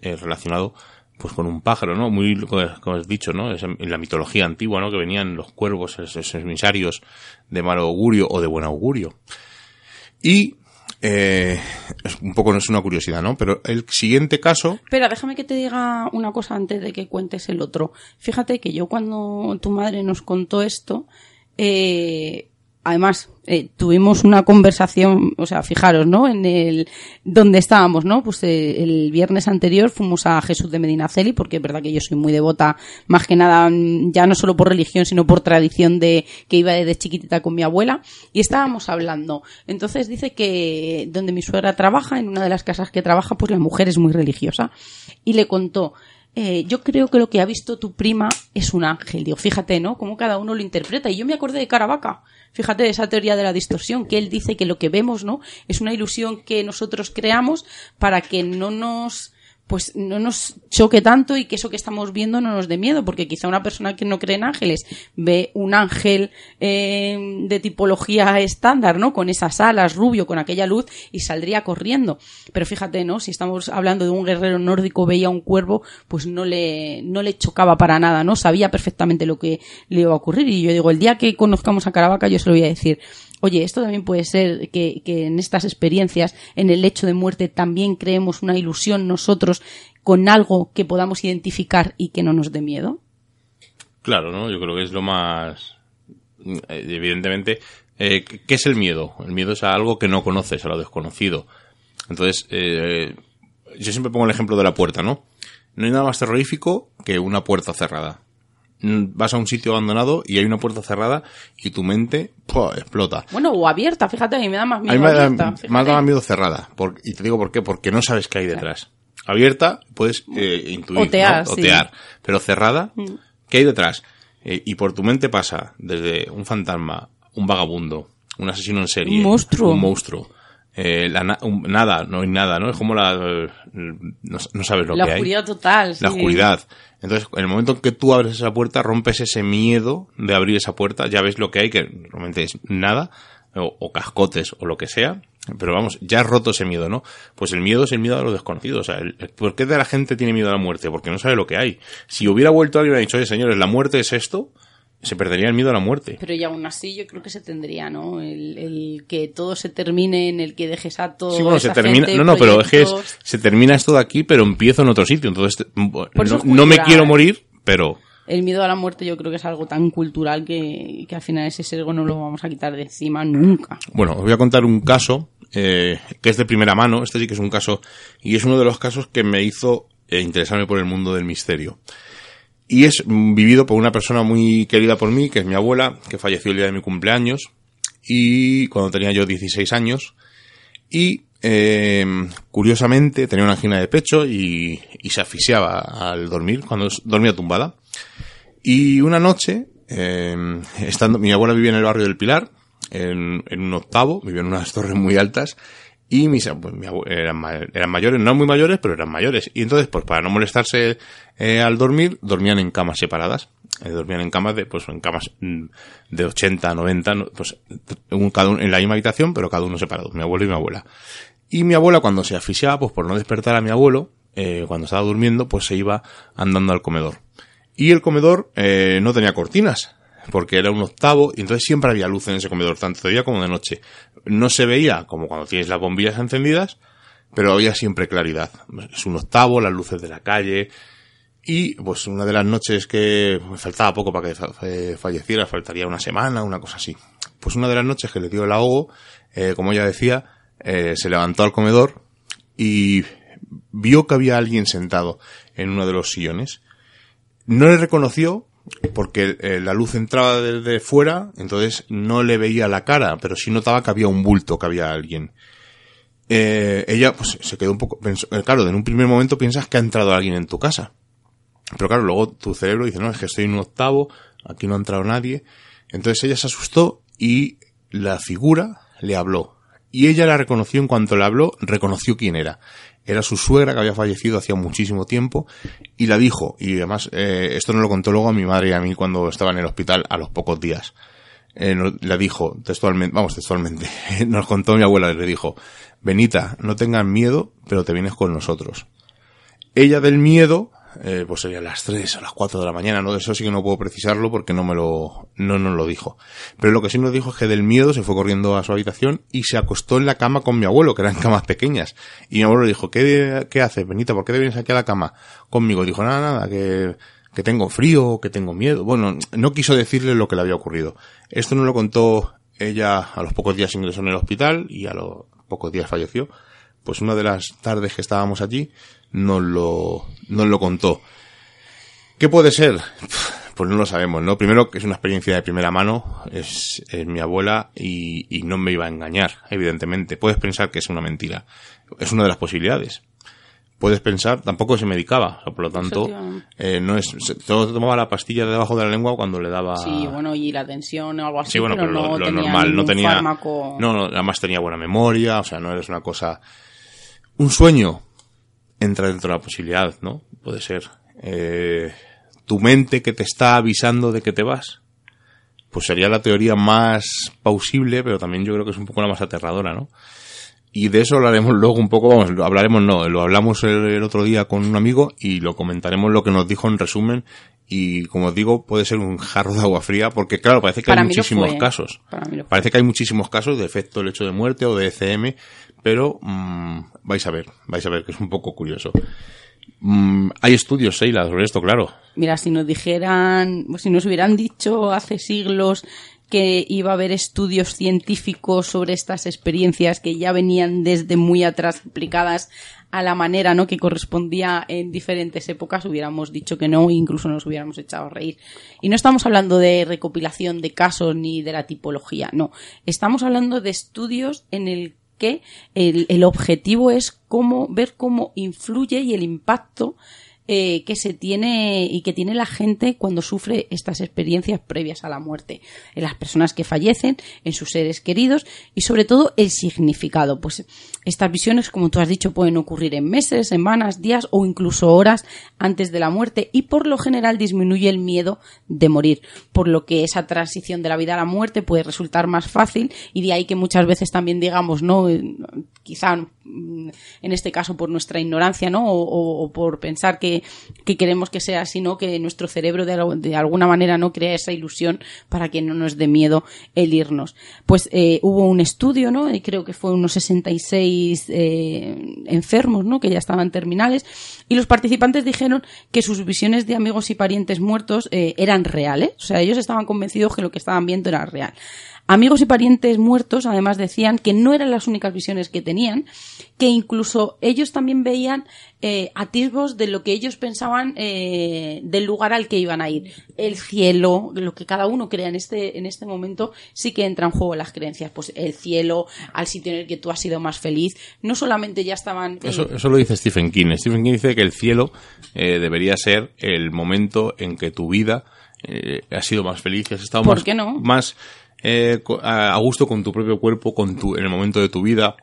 relacionado pues con un pájaro, ¿no? Muy, como has dicho, ¿no? Es en la mitología antigua, ¿no? Que venían los cuervos, esos emisarios de mal augurio o de buen augurio. Y eh, un poco no es una curiosidad, ¿no? Pero el siguiente caso.
Espera, déjame que te diga una cosa antes de que cuentes el otro. Fíjate que yo cuando tu madre nos contó esto, eh, además, eh, tuvimos una conversación, o sea, fijaros, ¿no? En el, donde estábamos, ¿no? Pues eh, el viernes anterior fuimos a Jesús de Medinaceli, porque es verdad que yo soy muy devota, más que nada, mm, ya no solo por religión, sino por tradición de que iba desde chiquitita con mi abuela, y estábamos hablando. Entonces dice que donde mi suegra trabaja, en una de las casas que trabaja, pues la mujer es muy religiosa. Y le contó, eh, yo creo que lo que ha visto tu prima es un ángel. Digo, fíjate, ¿no? Cómo cada uno lo interpreta. Y yo me acordé de Caravaca. Fíjate esa teoría de la distorsión, que él dice que lo que vemos, ¿no? Es una ilusión que nosotros creamos para que no nos pues no nos choque tanto y que eso que estamos viendo no nos dé miedo, porque quizá una persona que no cree en ángeles ve un ángel eh, de tipología estándar, ¿no? Con esas alas, rubio, con aquella luz y saldría corriendo. Pero fíjate, ¿no? Si estamos hablando de un guerrero nórdico veía un cuervo, pues no le, no le chocaba para nada, ¿no? Sabía perfectamente lo que le iba a ocurrir. Y yo digo, el día que conozcamos a Caravaca yo se lo voy a decir, oye, esto también puede ser que, en estas experiencias, en el hecho de muerte, también creemos una ilusión nosotros con algo que podamos identificar y que no nos dé miedo.
Claro, ¿no? Yo creo que es lo más... Eh, evidentemente, eh, ¿qué es el miedo? El miedo es a algo que no conoces, a lo desconocido. Entonces, eh, yo siempre pongo el ejemplo de la puerta, ¿no? No hay nada más terrorífico que una puerta cerrada. Vas a un sitio abandonado y hay una puerta cerrada y tu mente explota.
Bueno, o abierta, fíjate, a mí me da más miedo.
A mí me da, más miedo cerrada. y te digo por qué, porque no sabes qué hay detrás. Abierta, puedes eh, intuir,
otear,
otear pero cerrada, mm. ¿qué hay detrás? Eh, y por tu mente pasa desde un fantasma, un vagabundo, un asesino en serie,
un monstruo,
un monstruo eh, nada, no hay nada, ¿no? Es como la... No, sabes lo que hay.
La oscuridad total.
La oscuridad. Entonces, en el momento en que tú abres esa puerta, rompes ese miedo de abrir esa puerta, ya ves lo que hay, que realmente es nada, o, cascotes, o lo que sea, pero vamos, ya has roto ese miedo, ¿no? Pues el miedo es el miedo a lo desconocido. O sea, el, ¿por qué de la gente tiene miedo a la muerte? Porque no sabe lo que hay. Si hubiera vuelto alguien y hubiera dicho, oye, señores, la muerte es esto, se perdería el miedo a la muerte.
Pero ya aún así yo creo que se tendría, ¿no? El, que todo se termine, en el que dejes a todo.
Sí, bueno, se termina. no, no, pero es que se termina esto de aquí, pero empiezo en otro sitio. Entonces, no, me quiero morir, pero.
El miedo a la muerte yo creo que es algo tan cultural que, al final ese sesgo no lo vamos a quitar de encima nunca.
Bueno, os voy a contar un caso eh, que es de primera mano. Este sí que es un caso, y es uno de los casos que me hizo eh, interesarme por el mundo del misterio. Y es vivido por una persona muy querida por mí, que es mi abuela, que falleció el día de mi cumpleaños, y cuando tenía yo 16 años. Y eh, curiosamente tenía una angina de pecho y, se asfixiaba al dormir, cuando dormía tumbada. Y una noche, eh, estando, mi abuela vivía en el barrio del Pilar, en, en un octavo, vivía en unas torres muy altas, y mis eran, eran, mayores, no muy mayores, pero eran mayores. Y entonces, pues para no molestarse eh, al dormir, dormían en camas separadas. Eh, dormían en camas de, pues en camas mm, de 80, 90, pues en la misma habitación, pero cada uno separado, mi abuelo y mi abuela. Y mi abuela cuando se asfixiaba, pues por no despertar a mi abuelo, eh, cuando estaba durmiendo, pues se iba andando al comedor. Y el comedor eh, no tenía cortinas, porque era un octavo y entonces siempre había luz en ese comedor, tanto de día como de noche. No se veía como cuando tienes las bombillas encendidas, pero había siempre claridad. Es un octavo, las luces de la calle. Y pues una de las noches que faltaba poco para que falleciera, faltaría una semana, una cosa así. Pues una de las noches que le dio el ahogo, eh, como ella decía, eh, se levantó al comedor y vio que había alguien sentado en uno de los sillones. No le reconoció, porque eh, la luz entraba desde fuera, entonces no le veía la cara, pero sí notaba que había un bulto, que había alguien. Eh, ella pues se quedó un poco, eh, claro, en un primer momento piensas que ha entrado alguien en tu casa. Pero claro, luego tu cerebro dice, no, es que estoy en un octavo, aquí no ha entrado nadie. Entonces ella se asustó y la figura le habló. Y ella la reconoció en cuanto le habló, reconoció quién era era su suegra que había fallecido hacía muchísimo tiempo y la dijo, y además eh, esto no lo contó luego a mi madre y a mí cuando estaba en el hospital a los pocos días. Eh, la dijo textualmente, vamos textualmente, nos contó mi abuela, le dijo, Benita, no tengas miedo, pero te vienes con nosotros. Ella del miedo eh, pues sería las 3 o las 4 de la mañana, ¿no? Eso sí que no puedo precisarlo porque no me lo, no nos lo dijo. Pero lo que sí nos dijo es que del miedo se fue corriendo a su habitación y se acostó en la cama con mi abuelo, que eran camas pequeñas. Y mi abuelo le dijo, ¿qué, qué haces, Benita? ¿Por qué te vienes aquí a la cama conmigo? dijo, nada, nada, que, que tengo frío, que tengo miedo. Bueno, no quiso decirle lo que le había ocurrido. Esto no lo contó ella a los pocos días ingresó en el hospital y a los pocos días falleció. Pues una de las tardes que estábamos allí, nos lo, nos lo contó. ¿Qué puede ser? Pues no lo sabemos, ¿no? Primero que es una experiencia de primera mano, es, mi abuela y, y, no me iba a engañar, evidentemente. Puedes pensar que es una mentira. Es una de las posibilidades. Puedes pensar, tampoco se medicaba, por lo tanto, eh, no es, todo tomaba la pastilla de debajo de la lengua cuando le daba.
Sí, bueno, y la tensión o algo así.
Sí, bueno, pero, no lo, normal, no tenía. No, no, además tenía buena memoria, o sea, no eres una cosa. Un sueño, entra dentro de la posibilidad, ¿no? Puede ser eh, tu mente que te está avisando de que te vas. Pues sería la teoría más pausible, pero también yo creo que es un poco la más aterradora, ¿no? Y de eso hablaremos luego un poco, vamos, lo hablaremos no, lo hablamos el, otro día con un amigo y lo comentaremos lo que nos dijo en resumen y como os digo puede ser un jarro de agua fría porque claro, parece que hay muchísimos casos. parece que hay muchísimos casos de efecto lecho de muerte o de ECM, pero mmm, vais a ver, vais a ver que es un poco curioso. Mm, hay estudios, Seila, sobre esto, claro.
Mira, si nos dijeran, si nos hubieran dicho hace siglos que iba a haber estudios científicos sobre estas experiencias que ya venían desde muy atrás aplicadas a la manera ¿no? que correspondía en diferentes épocas, hubiéramos dicho que no, incluso nos hubiéramos echado a reír. Y no estamos hablando de recopilación de casos ni de la tipología, no. Estamos hablando de estudios en el que el, el objetivo es cómo, ver cómo influye y el impacto eh, que se tiene y que tiene la gente cuando sufre estas experiencias previas a la muerte, en las personas que fallecen, en sus seres queridos y sobre todo el significado. Pues estas visiones, como tú has dicho, pueden ocurrir en meses, semanas, días o incluso horas antes de la muerte y por lo general disminuye el miedo de morir, por lo que esa transición de la vida a la muerte puede resultar más fácil y de ahí que muchas veces también digamos, no, quizá mm, en este caso por nuestra ignorancia, ¿no? o por pensar que que, queremos que sea, sino que nuestro cerebro de, alguna manera no crea esa ilusión para que no nos dé miedo el irnos. Pues eh, hubo un estudio, ¿no? Y creo que fue unos 66 eh, enfermos, ¿no? Que ya estaban terminales y los participantes dijeron que sus visiones de amigos y parientes muertos eh, eran reales. O sea, ellos estaban convencidos que lo que estaban viendo era real. Amigos y parientes muertos, además, decían que no eran las únicas visiones que tenían, que incluso ellos también veían eh, atisbos de lo que ellos pensaban eh, del lugar al que iban a ir. El cielo, lo que cada uno crea en este, en este momento, sí que entra en juego las creencias. Pues el cielo, al sitio en el que tú has sido más feliz, no solamente ya estaban...
Eh, eso, eso, lo dice Stephen King. Stephen King dice que el cielo debería ser el momento en que tu vida ha sido más feliz, has estado
¿Por qué no?
más eh, a gusto con tu propio cuerpo, con tu, en el momento de tu vida.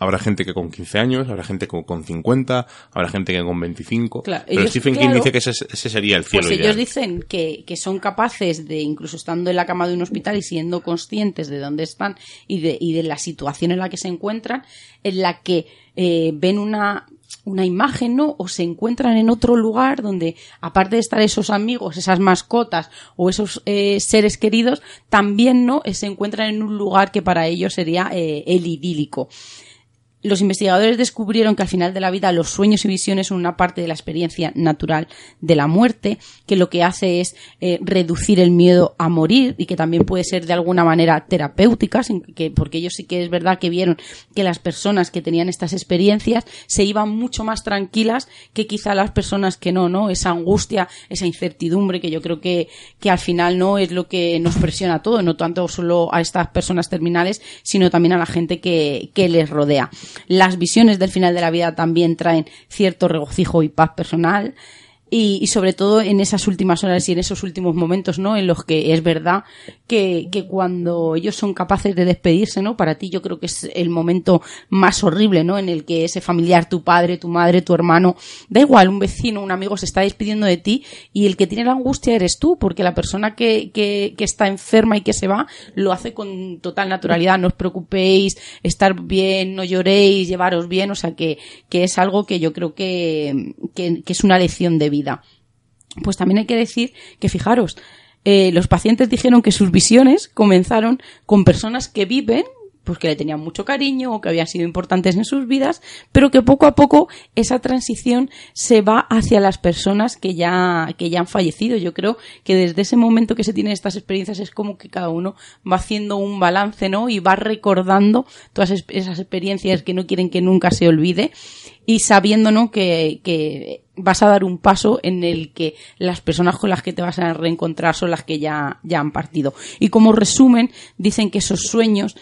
Habrá gente que con 15 años, habrá gente con, con 50, habrá gente que con 25. pero Stephen King dice que ese, sería el cielo.
Pues ellos dicen que, que, son capaces de, incluso estando en la cama de un hospital y siendo conscientes de dónde están y de, y de la situación en la que se encuentran, en la que eh, ven una una imagen, ¿no? O se encuentran en otro lugar donde, aparte de estar esos amigos, esas mascotas o esos eh, seres queridos, también, ¿no? Se encuentran en un lugar que para ellos sería eh, el idílico. Los investigadores descubrieron que al final de la vida los sueños y visiones son una parte de la experiencia natural de la muerte, que lo que hace es eh, reducir el miedo a morir y que también puede ser de alguna manera terapéutica, porque ellos sí que es verdad que vieron que las personas que tenían estas experiencias se iban mucho más tranquilas que quizá las personas que no, ¿no? Esa angustia, esa incertidumbre que yo creo que, que al final no es lo que nos presiona a todo, no tanto solo a estas personas terminales, sino también a la gente que, que les rodea. Las visiones del final de la vida también traen cierto regocijo y paz personal y, sobre todo en esas últimas horas y en esos últimos momentos, ¿no? En los que es verdad que, que, cuando ellos son capaces de despedirse, ¿no? Para ti yo creo que es el momento más horrible, ¿no? En el que ese familiar, tu padre, tu madre, tu hermano, da igual, un vecino, un amigo se está despidiendo de ti y el que tiene la angustia eres tú, porque la persona que, que, que está enferma y que se va lo hace con total naturalidad. No os preocupéis, estar bien, no lloréis, llevaros bien, o sea que, que es algo que yo creo que, que, que es una lección de vida pues también hay que decir que, fijaros, eh, los pacientes dijeron que sus visiones comenzaron con personas que viven pues que le tenían mucho cariño o que habían sido importantes en sus vidas, pero que poco a poco esa transición se va hacia las personas que ya, que ya han fallecido. Yo creo que desde ese momento que se tienen estas experiencias es como que cada uno va haciendo un balance, ¿no? Y va recordando todas esas experiencias que no quieren que nunca se olvide y sabiendo, ¿no? Que vas a dar un paso en el que las personas con las que te vas a reencontrar son las que ya, ya han partido. Y como resumen, dicen que esos sueños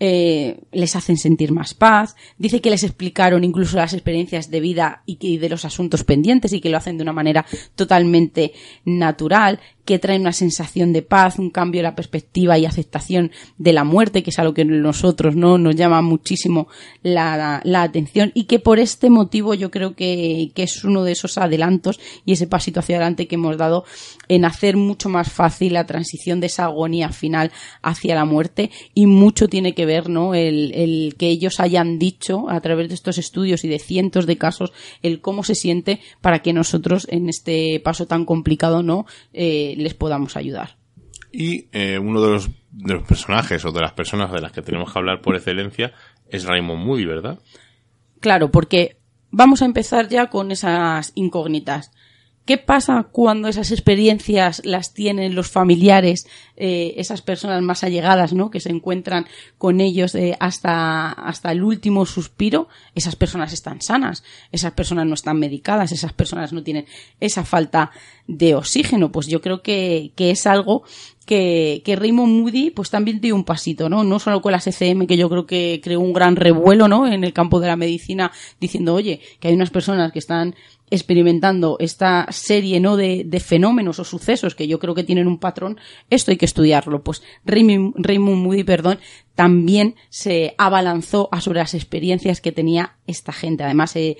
eh, les hacen sentir más paz. Dice que les explicaron incluso las experiencias de vida y, de los asuntos pendientes y que lo hacen de una manera totalmente natural que trae una sensación de paz, un cambio de la perspectiva y aceptación de la muerte, que es algo que nosotros no nos llama muchísimo la, atención y que por este motivo yo creo que, que, es uno de esos adelantos y ese pasito hacia adelante que hemos dado en hacer mucho más fácil la transición de esa agonía final hacia la muerte y mucho tiene que ver, ¿no? El, el que ellos hayan dicho a través de estos estudios y de cientos de casos el cómo se siente para que nosotros en este paso tan complicado, ¿no? Eh, les podamos ayudar.
Y eh, uno de los, de los personajes o de las personas de las que tenemos que hablar por excelencia es Raymond Moody, ¿verdad?
Claro, porque vamos a empezar ya con esas incógnitas. ¿Qué pasa cuando esas experiencias las tienen los familiares, eh, esas personas más allegadas, ¿no? Que se encuentran con ellos eh, hasta, hasta el último suspiro. Esas personas están sanas, esas personas no están medicadas, esas personas no tienen esa falta de oxígeno. Pues yo creo que, que es algo que, que Raymond Moody pues también dio un pasito, ¿no? No solo con las ECM, que yo creo que creó un gran revuelo, ¿no? En el campo de la medicina, diciendo, oye, que hay unas personas que están experimentando esta serie no de, de, fenómenos o sucesos que yo creo que tienen un patrón, esto hay que estudiarlo. Pues Raymond, Raymond Moody, perdón, también se abalanzó a sobre las experiencias que tenía esta gente. Además, eh,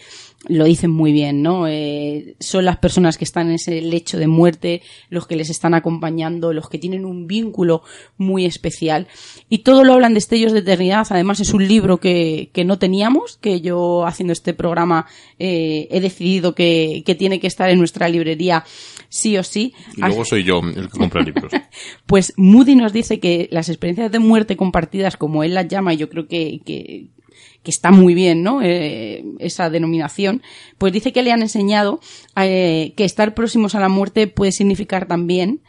lo dicen muy bien, ¿no? Eh, son las personas que están en ese lecho de muerte, los que les están acompañando, los que tienen un vínculo muy especial. Y todo lo hablan de estellos de eternidad. Además, es un libro que, que no teníamos, que yo haciendo este programa eh, he decidido que, que tiene que estar en nuestra librería sí o sí.
Y luego soy yo el que compra libros.
pues Moody nos dice que las experiencias de muerte compartidas, como él las llama, y yo creo que, que, que está muy bien, ¿no? Eh, esa denominación, pues dice que le han enseñado eh, que estar próximos a la muerte puede significar también,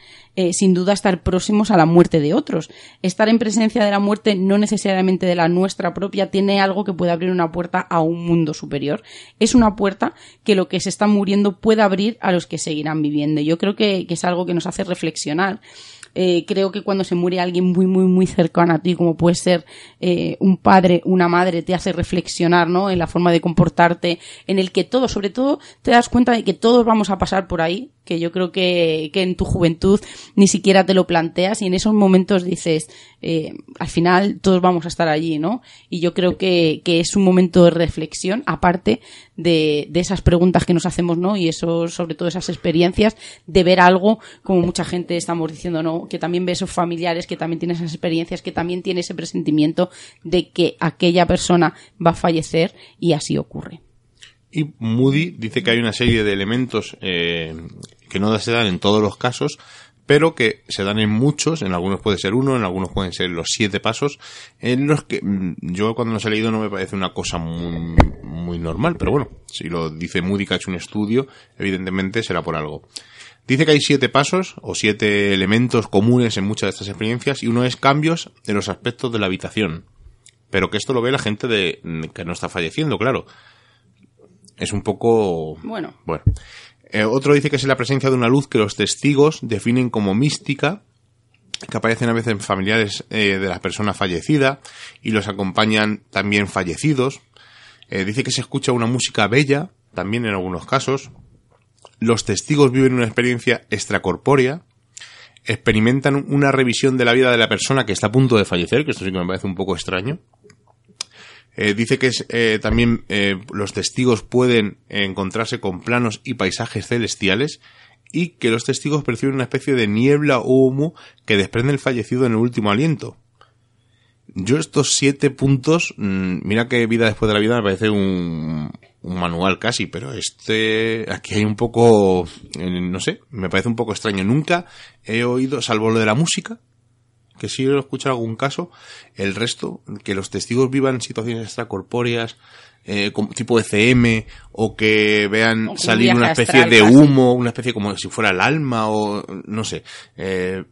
eh, sin duda, estar próximos a la muerte de otros. Estar en presencia de la muerte, no necesariamente de la nuestra propia, tiene algo que puede abrir una puerta a un mundo superior. Es una puerta que lo que se está muriendo puede abrir a los que seguirán viviendo. Yo creo que, que es algo que nos hace reflexionar eh, creo que cuando se muere alguien muy, muy, muy cercano a ti, como puede ser eh, un padre, una madre, te hace reflexionar, ¿no? En la forma de comportarte, en el que todo, sobre todo, te das cuenta de que todos vamos a pasar por ahí, que yo creo que, que en tu juventud ni siquiera te lo planteas y en esos momentos dices, eh, al final todos vamos a estar allí, ¿no? Y yo creo que, que es un momento de reflexión, aparte de, de, esas preguntas que nos hacemos, ¿no? Y eso, sobre todo esas experiencias, de ver algo, como mucha gente estamos diciendo, ¿no? Que también ve esos familiares, que también tiene esas experiencias, que también tiene ese presentimiento de que aquella persona va a fallecer y así ocurre.
Y Moody dice que hay una serie de elementos eh, que no se dan en todos los casos, pero que se dan en muchos, en algunos puede ser uno, en algunos pueden ser los siete pasos, en los que mm, yo cuando los he leído no me parece una cosa muy, muy normal, pero bueno, si lo dice Moody que ha hecho un estudio, evidentemente será por algo. Dice que hay siete pasos o siete elementos comunes en muchas de estas experiencias y uno es cambios en los aspectos de la habitación. Pero que esto lo ve la gente de, que no está falleciendo, claro. Es un poco...
Bueno.
Bueno. Eh, otro dice que es la presencia de una luz que los testigos definen como mística, que aparecen a veces en familiares eh, de la persona fallecida y los acompañan también fallecidos. Eh, dice que se escucha una música bella, también en algunos casos. Los testigos viven una experiencia extracorpórea, experimentan una revisión de la vida de la persona que está a punto de fallecer, que esto sí que me parece un poco extraño. Eh, dice que eh, también eh, los testigos pueden encontrarse con planos y paisajes celestiales y que los testigos perciben una especie de niebla o humo que desprende el fallecido en el último aliento. Yo estos siete puntos, mm, mira que vida después de la vida me parece un, un manual casi, pero este aquí hay un poco, no sé, me parece un poco extraño. Nunca he oído, salvo lo de la música, que sí he escuchado algún caso, el resto, que los testigos vivan situaciones extracorpóreas, eh, tipo ECM, o que vean salir una especie de humo, una especie como si fuera el alma, o no sé, eh,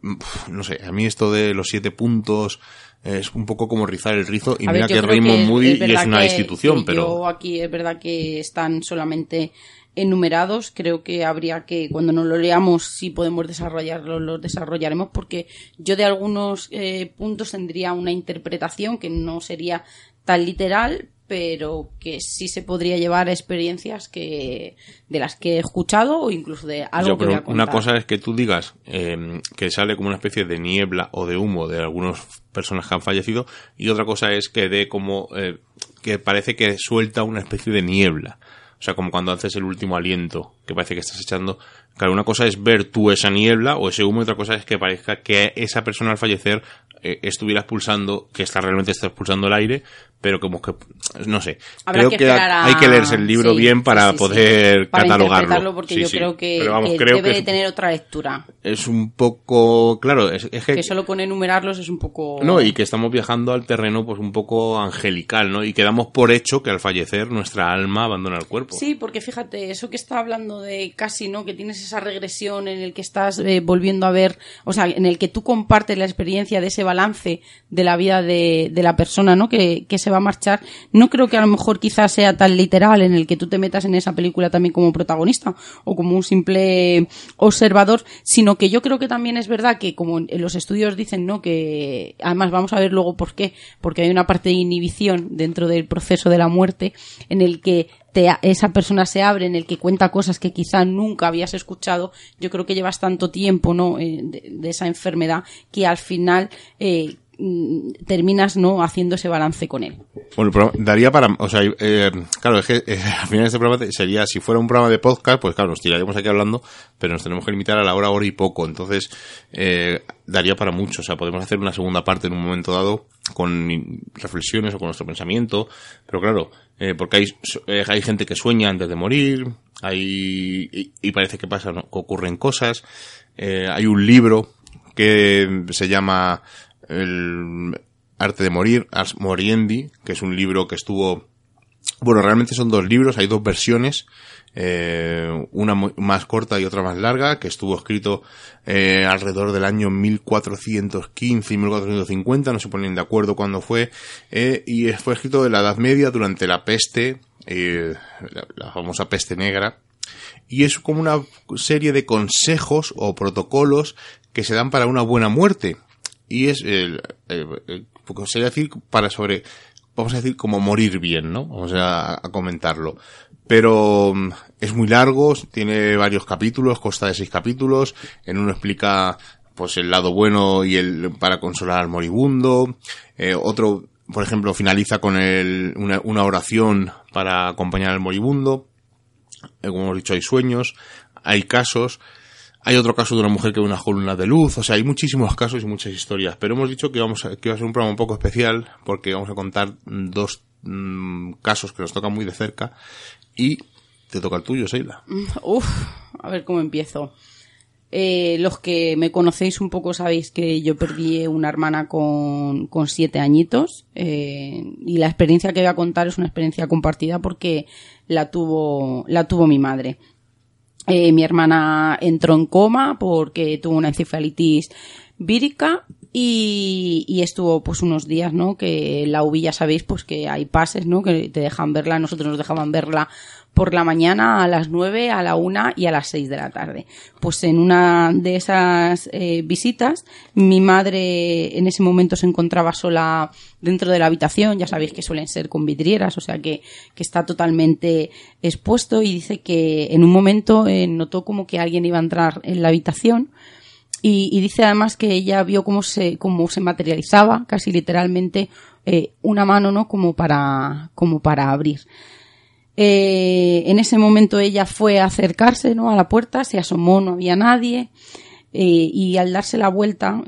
no sé, a mí esto de los siete puntos, es un poco como rizar el rizo y mira que Raymond Moody es, una institución, pero
aquí es verdad que están solamente enumerados, creo que habría que, cuando nos lo leamos, si podemos desarrollarlo, lo desarrollaremos, porque yo de algunos eh, puntos tendría una interpretación que no sería tan literal, pero que sí se podría llevar a experiencias que de las que he escuchado o incluso de algo que voy a
Una cosa es que tú digas em, que sale como una especie de niebla o de humo de algunas personas que han fallecido y otra cosa es que de como eh, que parece que suelta una especie de niebla. O sea, como cuando haces el último aliento, que parece que estás echando. Claro, una cosa es ver tú esa niebla o ese humo, y otra cosa es que parezca que esa persona al fallecer eh, estuviera expulsando, que está realmente está expulsando el aire, pero como que, no sé. creo que, hay que leerse el libro bien para poder para catalogarlo.
porque yo creo que, debe de tener otra lectura.
Es un poco, claro, es, que,
que, solo con enumerarlos es un poco...
No, y que estamos viajando al terreno pues un poco angelical, ¿no? Y quedamos por hecho que al fallecer nuestra alma abandona el cuerpo.
Sí, porque fíjate, eso que está hablando. De casi, ¿no? Que tienes esa regresión en el que estás eh, volviendo a ver, o sea, en el que tú compartes la experiencia de ese balance de la vida de, de la persona, ¿no? Que, que, se va a marchar. No creo que a lo mejor quizás sea tan literal en el que tú te metas en esa película también como protagonista o como un simple observador, sino que yo creo que también es verdad que como en los estudios dicen, ¿no? Que además vamos a ver luego por qué, porque hay una parte de inhibición dentro del proceso de la muerte en el que esa persona se abre, en el que cuenta cosas que quizá nunca habías escuchado, yo creo que llevas tanto tiempo, ¿no? Eh, de, esa enfermedad que al final eh, mm, terminas no haciendo ese balance con él.
Bueno, daría para, o sea, eh, claro, es que al final este programa sería, si fuera un programa de podcast, pues claro, nos tiraríamos aquí hablando, pero nos tenemos que limitar a la hora, hora y poco, entonces daría para mucho, o sea, podemos hacer una segunda parte en un momento dado con reflexiones o con nuestro pensamiento, pero claro, eh, porque hay, eh, hay gente que sueña antes de morir, hay, y, parece que pasan, que ocurren cosas, eh, hay un libro que se llama El arte de morir, Ars Moriendi, que es un libro que estuvo, bueno, realmente son dos libros, hay dos versiones, eh, una más corta y otra más larga, que estuvo escrito eh, alrededor del año 1415 y 1450, no se ponen de acuerdo cuándo fue, eh, y fue escrito de la Edad Media durante la peste, la, la famosa peste negra, y es como una serie de consejos o protocolos que se dan para una buena muerte. Y es, el, sería decir, para sobre, vamos a decir, como morir bien, ¿no? Vamos a comentarlo pero mm, es muy largo, tiene varios capítulos, consta de seis capítulos, en uno explica pues el lado bueno y el para consolar al moribundo, eh, otro, por ejemplo, finaliza con el, una, oración para acompañar al moribundo, eh, como hemos dicho, hay sueños, hay casos, hay otro caso de una mujer que ve una columna de luz, o sea, hay muchísimos casos y muchas historias, pero hemos dicho que vamos a, que va a ser un programa un poco especial porque vamos a contar dos mm, casos que nos tocan muy de cerca y te toca el tuyo, Seila.
Uf, a ver cómo empiezo. Eh, los que me conocéis un poco sabéis que yo perdí una hermana con, con siete añitos eh, y la experiencia que voy a contar es una experiencia compartida porque la tuvo, la tuvo mi madre. Eh, mi hermana entró en coma porque tuvo una encefalitis vírica y, estuvo pues unos días, ¿no? Que la UBI ya sabéis pues que hay pases, ¿no? Que te dejan verla, nosotros nos dejaban verla por la mañana a las 9, a la 1 y a las 6 de la tarde. Pues en una de esas eh, visitas, mi madre en ese momento se encontraba sola dentro de la habitación, ya sabéis que suelen ser con vidrieras, o sea que, que está totalmente expuesto y dice que en un momento eh, notó como que alguien iba a entrar en la habitación y, dice además que ella vio cómo se, cómo se materializaba, casi literalmente, eh, una mano, ¿no? Como para, como para abrir. Eh, en ese momento ella fue a acercarse, ¿no? A la puerta, se asomó, no había nadie. Eh, y al darse la vuelta,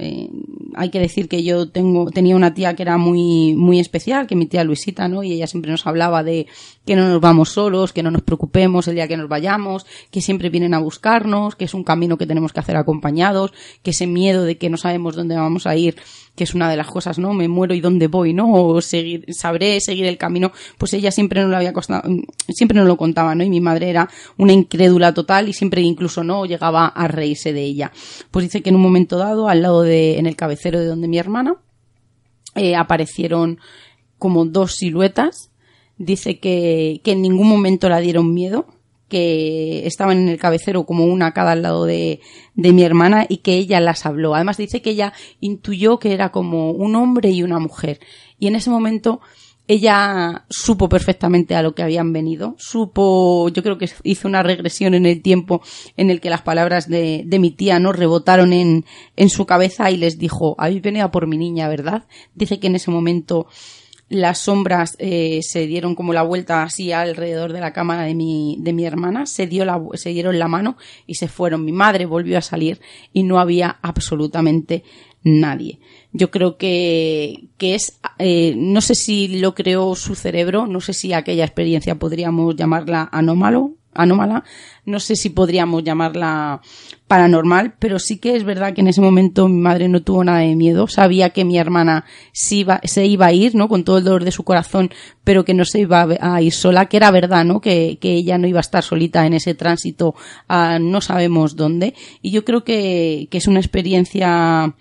hay que decir que yo tengo, tenía una tía que era muy, muy especial, que mi tía Luisita, ¿no? Y ella siempre nos hablaba de que no nos vamos solos, que no nos preocupemos el día que nos vayamos, que siempre vienen a buscarnos, que es un camino que tenemos que hacer acompañados, que ese miedo de que no sabemos dónde vamos a ir que es una de las cosas, ¿no? Me muero y dónde voy, ¿no? O seguir, sabré seguir el camino, pues ella siempre no lo había costado, siempre no lo contaba, ¿no? Y mi madre era una incrédula total y siempre incluso no llegaba a reírse de ella. Pues dice que en un momento dado, al lado de, en el cabecero de donde mi hermana, eh, aparecieron como dos siluetas. Dice que, que en ningún momento la dieron miedo, que estaban en el cabecero como una cada al lado de, de mi hermana y que ella las habló. Además dice que ella intuyó que era como un hombre y una mujer. Y en ese momento ella supo perfectamente a lo que habían venido, supo, yo creo que hizo una regresión en el tiempo en el que las palabras de, de mi tía no rebotaron en, en su cabeza y les dijo, habéis venido por mi niña, ¿verdad? Dice que en ese momento las sombras eh, se dieron como la vuelta así alrededor de la cámara de mi, de mi hermana, se, dio la, se dieron la mano y se fueron. Mi madre volvió a salir y no había absolutamente nadie. Yo creo que, que es, eh, no sé si lo creó su cerebro, no sé si aquella experiencia podríamos llamarla anómalo, anómala. No sé si podríamos llamarla paranormal, pero sí que es verdad que en ese momento mi madre no tuvo nada de miedo. Sabía que mi hermana se iba, se iba a ir, ¿no? Con todo el dolor de su corazón, pero que no se iba a ir sola, que era verdad, ¿no? Que, que ella no iba a estar solita en ese tránsito a no sabemos dónde. Y yo creo que, que es una experiencia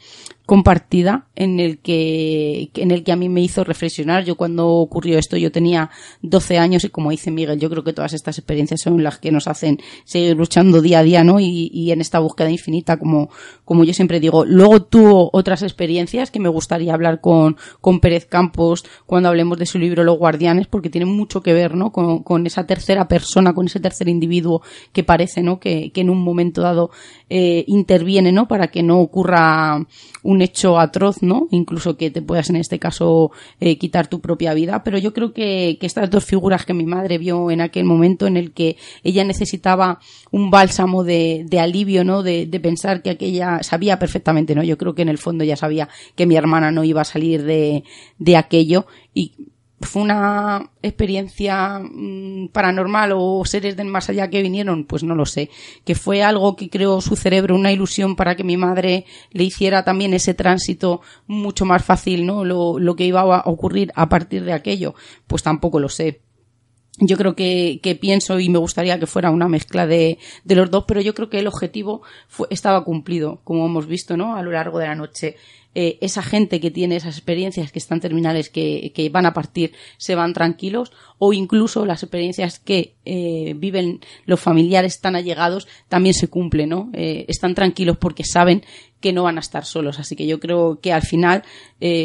compartida en el que en el que a mí me hizo reflexionar. Yo cuando ocurrió esto yo tenía 12 años y como dice Miguel, yo creo que todas estas experiencias son las que nos hacen seguir luchando día a día, ¿no? Y, y en esta búsqueda infinita, como, como yo siempre digo. Luego tuvo otras experiencias que me gustaría hablar con, con Pérez Campos cuando hablemos de su libro Los Guardianes, porque tiene mucho que ver, ¿no? Con, con esa tercera persona, con ese tercer individuo que parece, ¿no? Que, que en un momento dado eh, interviene, ¿no? Para que no ocurra un hecho atroz. Incluso que te puedas en este caso eh, quitar tu propia vida. Pero yo creo que, que, estas dos figuras que mi madre vio en aquel momento en el que ella necesitaba un bálsamo de, de alivio, ¿no? De, de, pensar que aquella sabía perfectamente, ¿no? Yo creo que en el fondo ya sabía que mi hermana no iba a salir de, de aquello y fue una experiencia mmm, paranormal o seres del más allá que vinieron, pues no lo sé. Que fue algo que creó su cerebro, una ilusión para que mi madre le hiciera también ese tránsito mucho más fácil, ¿no? Lo, lo que iba a ocurrir a partir de aquello, pues tampoco lo sé yo creo que, que, pienso y me gustaría que fuera una mezcla de, de los dos, pero yo creo que el objetivo fue, estaba cumplido, como hemos visto, ¿no? A lo largo de la noche. Eh, esa gente que tiene esas experiencias que están terminales, que, que van a partir, se van tranquilos, o incluso las experiencias que eh, viven los familiares tan allegados también se cumplen, ¿no? Eh, están tranquilos porque saben que no van a estar solos. Así que yo creo que al final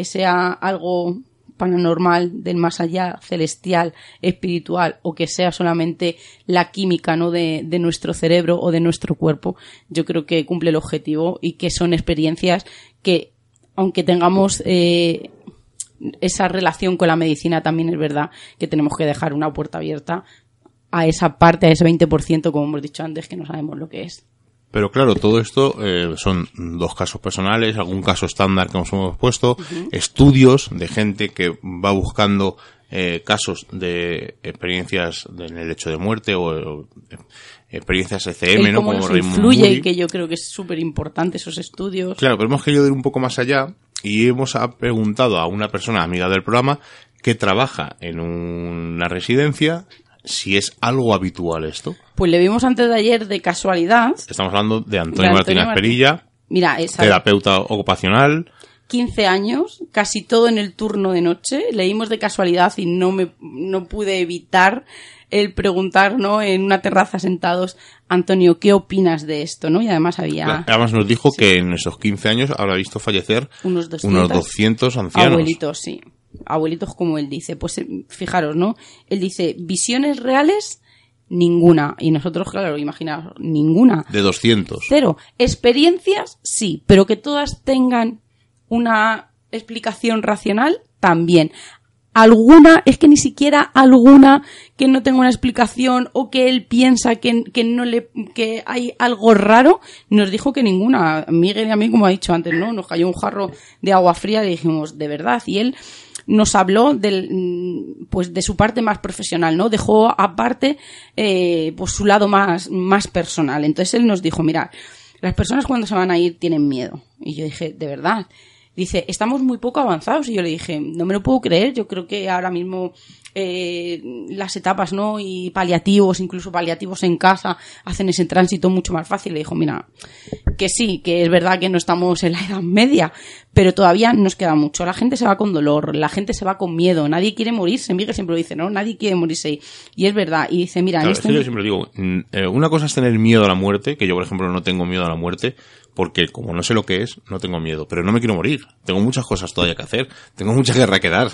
sea algo paranormal del más allá, celestial, espiritual, o que sea solamente la química ¿no? de, de, nuestro cerebro o de nuestro cuerpo, yo creo que cumple el objetivo y que son experiencias que, aunque tengamos eh, esa relación con la medicina, también es verdad que tenemos que dejar una puerta abierta a esa parte, a ese 20%, como hemos dicho antes, que no sabemos lo que es.
Pero claro, todo esto eh, son dos casos personales, algún caso estándar que nos hemos puesto, uh -huh. estudios de gente que va buscando eh, casos de experiencias en el hecho de muerte o, o experiencias ECM, ¿no?
Como influye y que yo creo que es súper importante esos estudios.
Claro, pero hemos querido ir un poco más allá y hemos preguntado a una persona amiga del programa que trabaja en una residencia si es algo habitual esto.
Pues le vimos antes de ayer de casualidad.
Estamos hablando de Antonio, de Antonio Martínez Martín. Perilla,
Mira, esa
terapeuta ocupacional.
15 años, casi todo en el turno de noche. Leímos de casualidad y no me no pude evitar el preguntar, ¿no? En una terraza sentados, Antonio, ¿qué opinas de esto, no? Y además había...
Además nos dijo sí. que en esos 15 años habrá visto fallecer
unos 200,
unos 200 ancianos.
Abuelitos, sí. Abuelitos como él dice. Pues eh, fijaros, ¿no? Él dice, visiones reales, ninguna. Y nosotros, claro, imaginaos, ninguna.
De 200.
Cero. Experiencias, sí, pero que todas tengan una explicación racional, también alguna, es que ni siquiera alguna que no tenga una explicación o que él piensa que, que no le, que hay algo raro, nos dijo que ninguna. Miguel y a mí, como ha dicho antes, ¿no? Nos cayó un jarro de agua fría y dijimos, de verdad. Y él nos habló del, pues de su parte más profesional, ¿no? Dejó aparte, eh, pues su lado más, más personal. Entonces él nos dijo, mira, las personas cuando se van a ir tienen miedo. Y yo dije, de verdad dice, estamos muy poco avanzados. Y yo le dije, no me lo puedo creer, yo creo que ahora mismo eh, las etapas, ¿no? Y paliativos, incluso paliativos en casa, hacen ese tránsito mucho más fácil. Le dijo, mira, que sí, que es verdad que no estamos en la edad media, pero todavía nos queda mucho. La gente se va con dolor, la gente se va con miedo, nadie quiere morirse. Miguel siempre lo dice, ¿no? Nadie quiere morirse. Y es verdad. Y dice, mira,
claro,
en este...
yo siempre digo, eh, una cosa es tener miedo a la muerte, que yo, por ejemplo, no tengo miedo a la muerte, porque como no sé lo que es, no tengo miedo, pero no me quiero morir. Tengo muchas cosas todavía que hacer, tengo mucha guerra que dar.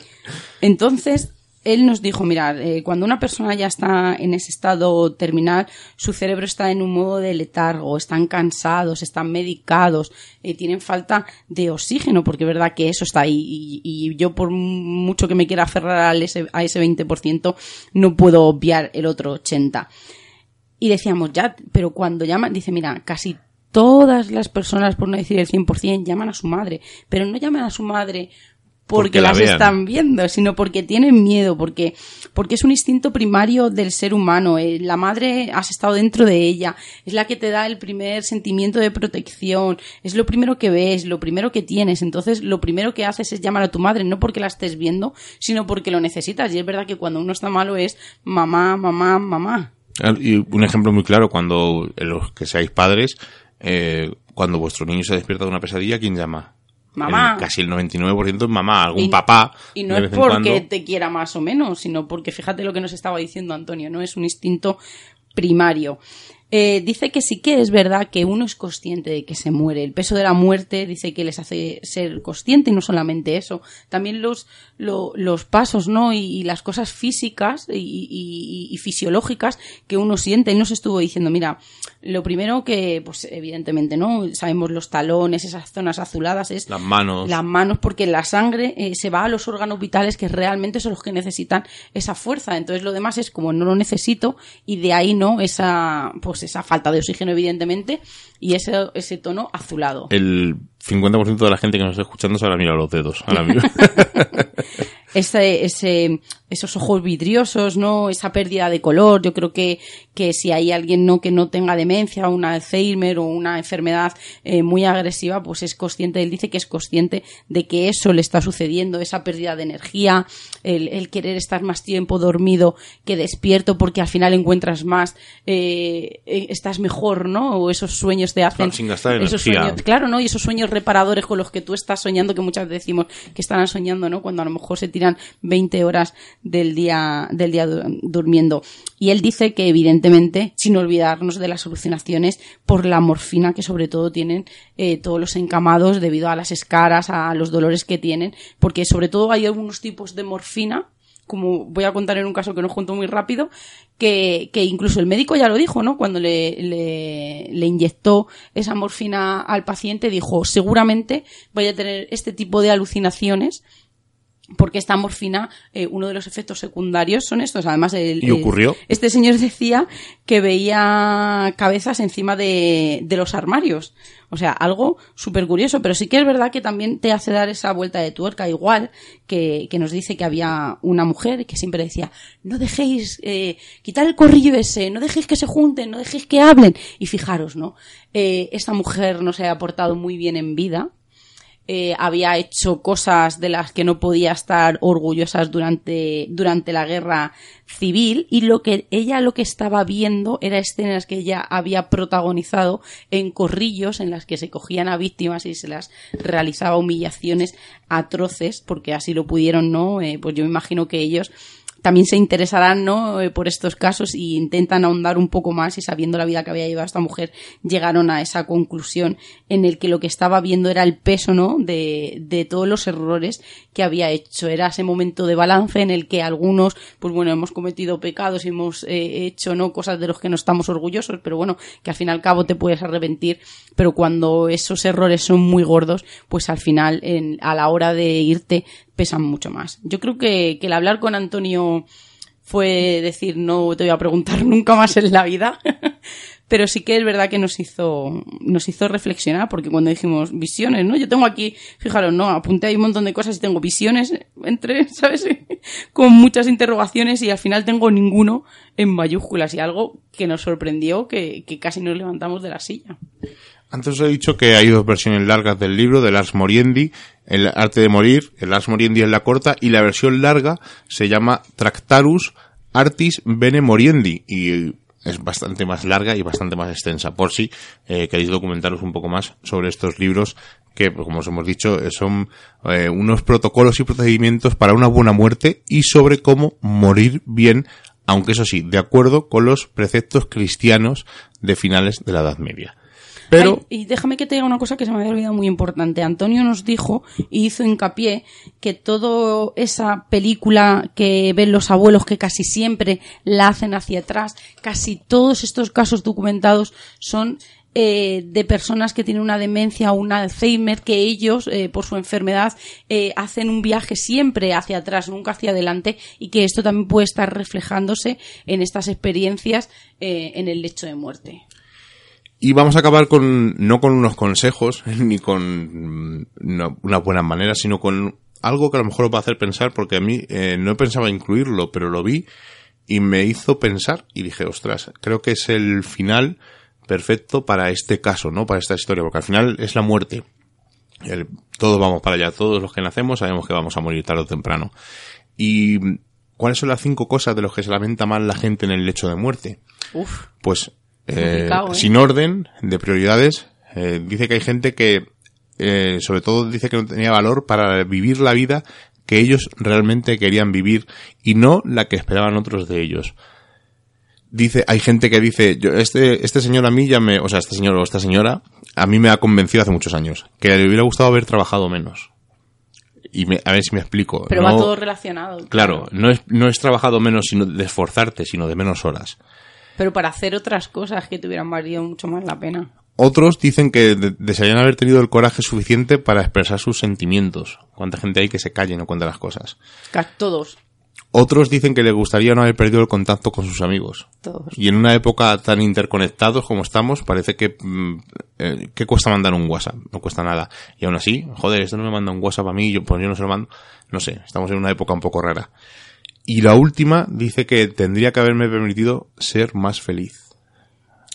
Entonces, él nos dijo, mirad, eh, cuando una persona ya está en ese estado terminal, su cerebro está en un modo de letargo, están cansados, están medicados, eh, tienen falta de oxígeno, porque es verdad que eso está ahí. Y, y yo, por mucho que me quiera aferrar a ese, a ese 20%, no puedo obviar el otro 80%. Y decíamos, ya, pero cuando llaman, dice, mira, casi todas las personas, por no decir el 100%, llaman a su madre, pero no llaman a su madre porque, las están viendo, sino porque tienen miedo, porque, porque es un instinto primario del ser humano. Eh, la madre has estado dentro de ella, es la que te da el primer sentimiento de protección, es lo primero que ves, lo primero que tienes. Entonces, lo primero que haces es llamar a tu madre, no porque la estés viendo, sino porque lo necesitas. Y es verdad que cuando uno está malo es mamá, mamá, mamá.
Ah, y un ejemplo muy claro, cuando los que seáis padres, eh, cuando vuestro niño se despierta de una pesadilla, ¿quién llama?
Mamá.
casi el 99% es mamá, algún papá.
Y no es porque te quiera más o menos, sino porque fíjate lo que nos estaba diciendo Antonio, ¿no? Es un instinto primario. Eh, dice que sí que es verdad que uno es consciente de que se muere. El peso de la muerte dice que les hace ser consciente y no solamente eso. También los, los pasos, ¿no? Y, las cosas físicas y, y, fisiológicas que uno siente. Él nos estuvo diciendo, mira, lo primero que, pues evidentemente, ¿no? Sabemos los talones, esas zonas azuladas, es...
Las manos.
Las manos, porque la sangre eh, se va a los órganos vitales que realmente son los que necesitan esa fuerza. Entonces lo demás es como no lo necesito y de ahí, ¿no? Esa, pues esa falta de oxígeno, evidentemente, y ese, ese tono azulado.
El 50% de la gente que nos está escuchando se habrá mirado los dedos.
ese, ese, esos ojos vidriosos, ¿no? Esa pérdida de color. Yo creo que, que si hay alguien no que no tenga demencia, una Alzheimer o una enfermedad eh, muy agresiva, pues es consciente, él dice que es consciente de que eso le está sucediendo, esa pérdida de energía, el, el querer estar más tiempo dormido que despierto porque al final encuentras más, eh, eh estás mejor, ¿no? O esos sueños te hacen...
sin gastar
esos sueños, claro, ¿no? Y esos sueños reparadores con los que tú estás soñando, que muchas veces decimos que están soñando, ¿no? Cuando a lo mejor se tiran 20 horas del día, del día durmiendo. Y él dice que evidentemente, sin olvidarnos de las alucinaciones por la morfina que sobre todo tienen eh, todos los encamados debido a las escaras, a los dolores que tienen, porque sobre todo hay algunos tipos de morfina como voy a contar en un caso que no junto muy rápido, que, que, incluso el médico ya lo dijo, ¿no? Cuando le, le, le, inyectó esa morfina al paciente, dijo, seguramente vaya a tener este tipo de alucinaciones porque esta morfina, eh, uno de los efectos secundarios son estos. Además, el,
¿Y ocurrió?
este señor decía que veía cabezas encima de, de los armarios. O sea, algo súper curioso, pero sí que es verdad que también te hace dar esa vuelta de tuerca, igual que, que nos dice que había una mujer que siempre decía, no dejéis, eh, quitar el corrillo ese, no dejéis que se junten, no dejéis que hablen. Y fijaros, ¿no? Eh, esta mujer no se ha portado muy bien en vida, eh, había hecho cosas de las que no podía estar orgullosas durante, durante la guerra civil y lo que ella lo que estaba viendo era escenas que ella había protagonizado en corrillos en las que se cogían a víctimas y se las realizaba humillaciones atroces porque así lo pudieron, ¿no? Eh, pues yo me imagino que ellos también se interesarán ¿no? Eh, por estos casos y intentan ahondar un poco más y sabiendo la vida que había llevado esta mujer llegaron a esa conclusión en el que lo que estaba viendo era el peso ¿no? de, de todos los errores que había hecho. Era ese momento de balance en el que algunos, pues bueno, hemos cometido pecados y hemos eh, hecho no cosas de los que no estamos orgullosos, pero bueno, que al fin y al cabo te puedes arrepentir, pero cuando esos errores son muy gordos, pues al final en, a la hora de irte pesan mucho más. Yo creo que, el hablar con Antonio fue decir no te voy a preguntar nunca más en la vida pero sí que es verdad que nos hizo nos hizo reflexionar porque cuando dijimos visiones no yo tengo aquí fijaros no apunté ahí un montón de cosas y tengo visiones entre sabes con muchas interrogaciones y al final tengo ninguno en mayúsculas y algo que nos sorprendió que casi nos levantamos de la silla
antes os he dicho que hay dos versiones largas del libro, de Lars Moriendi, El arte de morir, el Lars Moriendi es la corta, y la versión larga se llama Tractarus Artis Bene Moriendi, y es bastante más larga y bastante más extensa, por si eh, queréis documentaros un poco más sobre estos libros que, pues, como os hemos dicho, eh, son eh, unos protocolos y procedimientos para una buena muerte y sobre cómo morir bien, aunque eso sí, de acuerdo con los preceptos cristianos de finales de la Edad Media.
Y déjame que te diga una cosa que se me había olvidado muy importante. Antonio nos dijo y hizo hincapié que toda esa película que ven los abuelos que casi siempre la hacen hacia atrás, casi todos estos casos documentados son eh, de personas que tienen una demencia o un Alzheimer que ellos, eh, por su enfermedad, eh, hacen un viaje siempre hacia atrás, nunca hacia adelante, y que esto también puede estar reflejándose en estas experiencias en el lecho de muerte.
Y vamos a acabar con, no con unos consejos, ni con mm, una buena manera, sino con algo que a lo mejor os va a hacer pensar, porque a mí eh, no pensaba incluirlo, pero lo vi y me hizo pensar y dije, ostras, creo que es el final perfecto para este caso, ¿no? Para esta historia, porque al final es la muerte. todos vamos para allá, todos los que nacemos sabemos que vamos a morir tarde o temprano. Y ¿cuáles son las cinco cosas de los que se lamenta más la gente en el lecho de muerte?
Uf.
Pues eh, ¿eh? sin orden de prioridades, eh, dice que hay gente que, eh, sobre todo dice que no tenía valor para vivir la vida que ellos realmente querían vivir y no la que esperaban otros de ellos. Dice, hay gente que dice, yo, este, este señor a mí ya me, o sea, este señor o esta señora, a mí me ha convencido hace muchos años, que le hubiera gustado haber trabajado menos. Y me, a ver si me explico.
Pero va todo relacionado.
Claro, no es, no es trabajado menos sino de esforzarte, sino de menos horas.
Pero para hacer otras cosas que te hubieran valido mucho más la pena.
Otros dicen que desearían haber tenido el coraje suficiente para expresar sus sentimientos. ¿Cuánta gente hay que se calle y no cuenta las cosas?
Todos.
Otros dicen que les gustaría no haber perdido el contacto con sus amigos.
Todos.
Y en una época tan interconectados como estamos, parece que, mm, eh, ¿qué cuesta mandar un WhatsApp? No cuesta nada. Y aún así, joder, esto no me manda un WhatsApp a mí, yo, pues yo no se lo mando. No sé, estamos en una época un poco rara. Y la última dice que tendría que haberme permitido ser más feliz.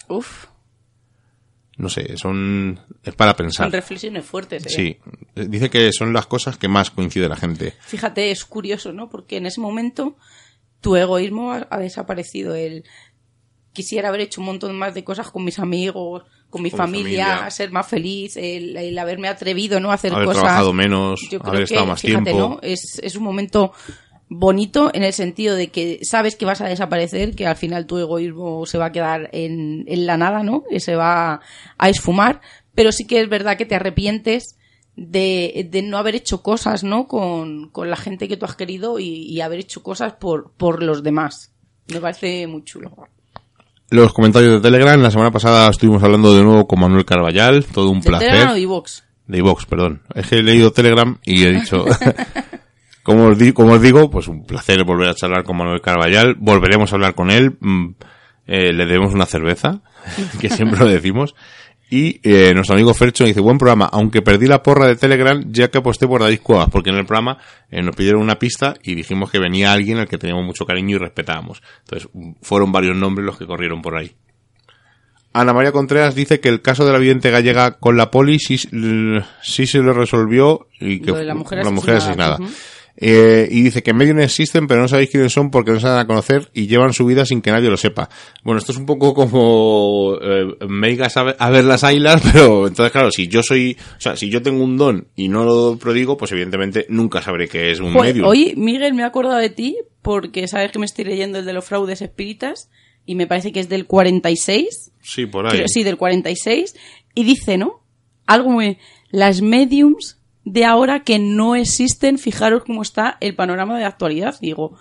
Uf
no sé, son es para pensar.
Son reflexiones fuertes. ¿eh?
Sí, dice que son las cosas que más coincide la gente.
Fíjate, es curioso, ¿no? Porque en ese momento tu egoísmo ha, desaparecido. El quisiera haber hecho un montón más de cosas con mis amigos, con mi familia, ser más feliz, el, haberme atrevido, ¿no? A hacer
haber
cosas.
trabajado menos, haber estado más
fíjate,
tiempo.
¿no? Es, es un momento bonito en el sentido de que sabes que vas a desaparecer, que al final tu egoísmo se va a quedar en, en la nada, ¿no? Y se va a esfumar, pero sí que es verdad que te arrepientes de, de no haber hecho cosas, ¿no? Con, con la gente que tú has querido y, y, haber hecho cosas por, por los demás. Me parece muy chulo.
Los comentarios de Telegram, la semana pasada estuvimos hablando de nuevo con Manuel Carballal, todo un
¿De
placer.
Telegram o de iVox?
De iVox, perdón. Es que he leído Telegram y he dicho... Como os, como os digo, pues un placer volver a charlar con Manuel Carballal. Volveremos a hablar con él. Mm, eh, le debemos una cerveza, que siempre lo decimos. Y eh, nuestro amigo Fercho dice, buen programa, aunque perdí la porra de Telegram ya que aposté por David Cuevas, porque en el programa eh, nos pidieron una pista y dijimos que venía alguien al que teníamos mucho cariño y respetábamos. Entonces, fueron varios nombres los que corrieron por ahí. Ana María Contreras dice que el caso de la vidente gallega con la poli sí, sí se lo resolvió y que
la mujer
la mujer asesinada. Eh, y dice que en medio no existen, pero no sabéis quiénes son porque no se dan a conocer y llevan su vida sin que nadie lo sepa. Bueno, esto es un poco como eh, me digas a, ver, las ailas, pero entonces, claro, si yo soy, o sea, si yo tengo un don y no lo prodigo, pues evidentemente nunca sabré que es un medio.
Oye, Miguel, me he acordado de ti porque sabes que me estoy leyendo el de los fraudes espíritas y me parece que es del 46.
Sí, por ahí.
sí, del 46. Y dice, ¿no? Algo muy... Las mediums de ahora que no existen, fijaros cómo está el panorama de actualidad. Digo,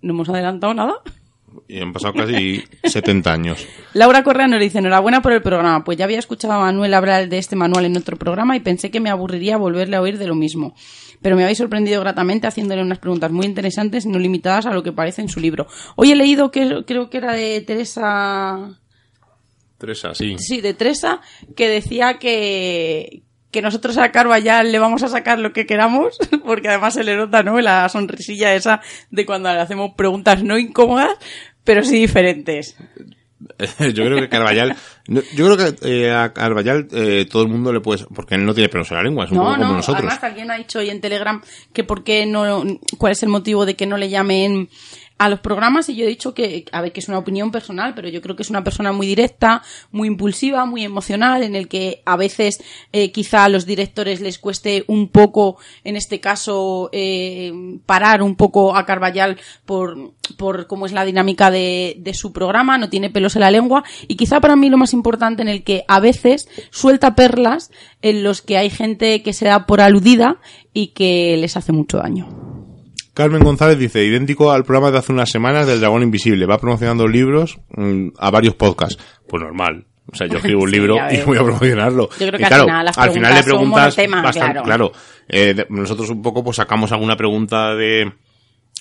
no hemos adelantado nada.
Y han pasado casi 70 años.
Laura Correa nos dice, enhorabuena por el programa. Pues ya había escuchado a Manuel hablar de este manual en otro programa y pensé que me aburriría volverle a oír de lo mismo. Pero me habéis sorprendido gratamente haciéndole unas preguntas muy interesantes y no limitadas a lo que parece en su libro. Hoy he leído que creo que era de Teresa...
Teresa, sí.
Sí, de Teresa, que decía que, que nosotros a ya le vamos a sacar lo que queramos, porque además se le nota, ¿no? La sonrisilla esa de cuando le hacemos preguntas no incómodas, pero sí diferentes.
yo creo que Carvallal, yo creo que eh, a Carvallal eh, todo el mundo le puede, porque él no tiene pelos en la lengua, es un
no,
poco como
no,
nosotros.
Además, alguien ha dicho hoy en Telegram que por qué no, cuál es el motivo de que no le llamen a los programas y yo he dicho que, a ver, que es una opinión personal, pero yo creo que es una persona muy directa, muy impulsiva, muy emocional, en el que a veces eh, quizá a los directores les cueste un poco, en este caso, eh, parar un poco a Carballal por, por cómo es la dinámica de, de su programa, no tiene pelos en la lengua y quizá para mí lo más importante en el que a veces suelta perlas en los que hay gente que se da por aludida y que les hace mucho daño.
Carmen González dice, idéntico al programa de hace unas semanas del Dragón Invisible, va promocionando libros mm, a varios podcasts. Pues normal. O sea, yo escribo un libro y voy a promocionarlo.
Yo creo que al, final, las al final le preguntas bastante,
claro. Eh, nosotros un poco pues sacamos alguna pregunta de,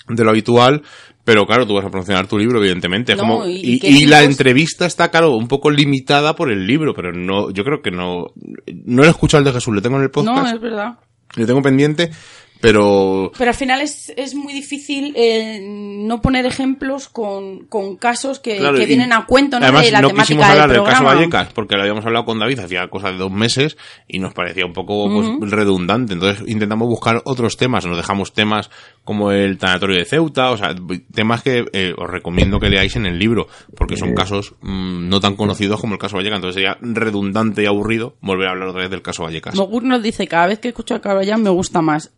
de lo habitual, pero claro, tú vas a promocionar tu libro, evidentemente. como, y, la entrevista está, claro, un poco limitada por el libro, pero no, yo creo que no, no he escuchado el de Jesús, le tengo en el podcast.
No, es verdad.
Le tengo pendiente, Pero...
Pero al final es, es muy difícil eh, no poner ejemplos con, con casos que, que vienen a cuento
¿no? Además, de la no quisimos hablar del, caso Vallecas porque lo habíamos hablado con David hacía cosa de dos meses y nos parecía un poco pues, redundante. Entonces intentamos buscar otros temas. Nos dejamos temas como el tanatorio de Ceuta, o sea, temas que eh, os recomiendo que leáis en el libro porque son casos mm, no tan conocidos como el caso Vallecas. Entonces sería redundante y aburrido volver a hablar otra vez del caso Vallecas.
Mogur nos dice, cada vez que escucho a Caballán me gusta más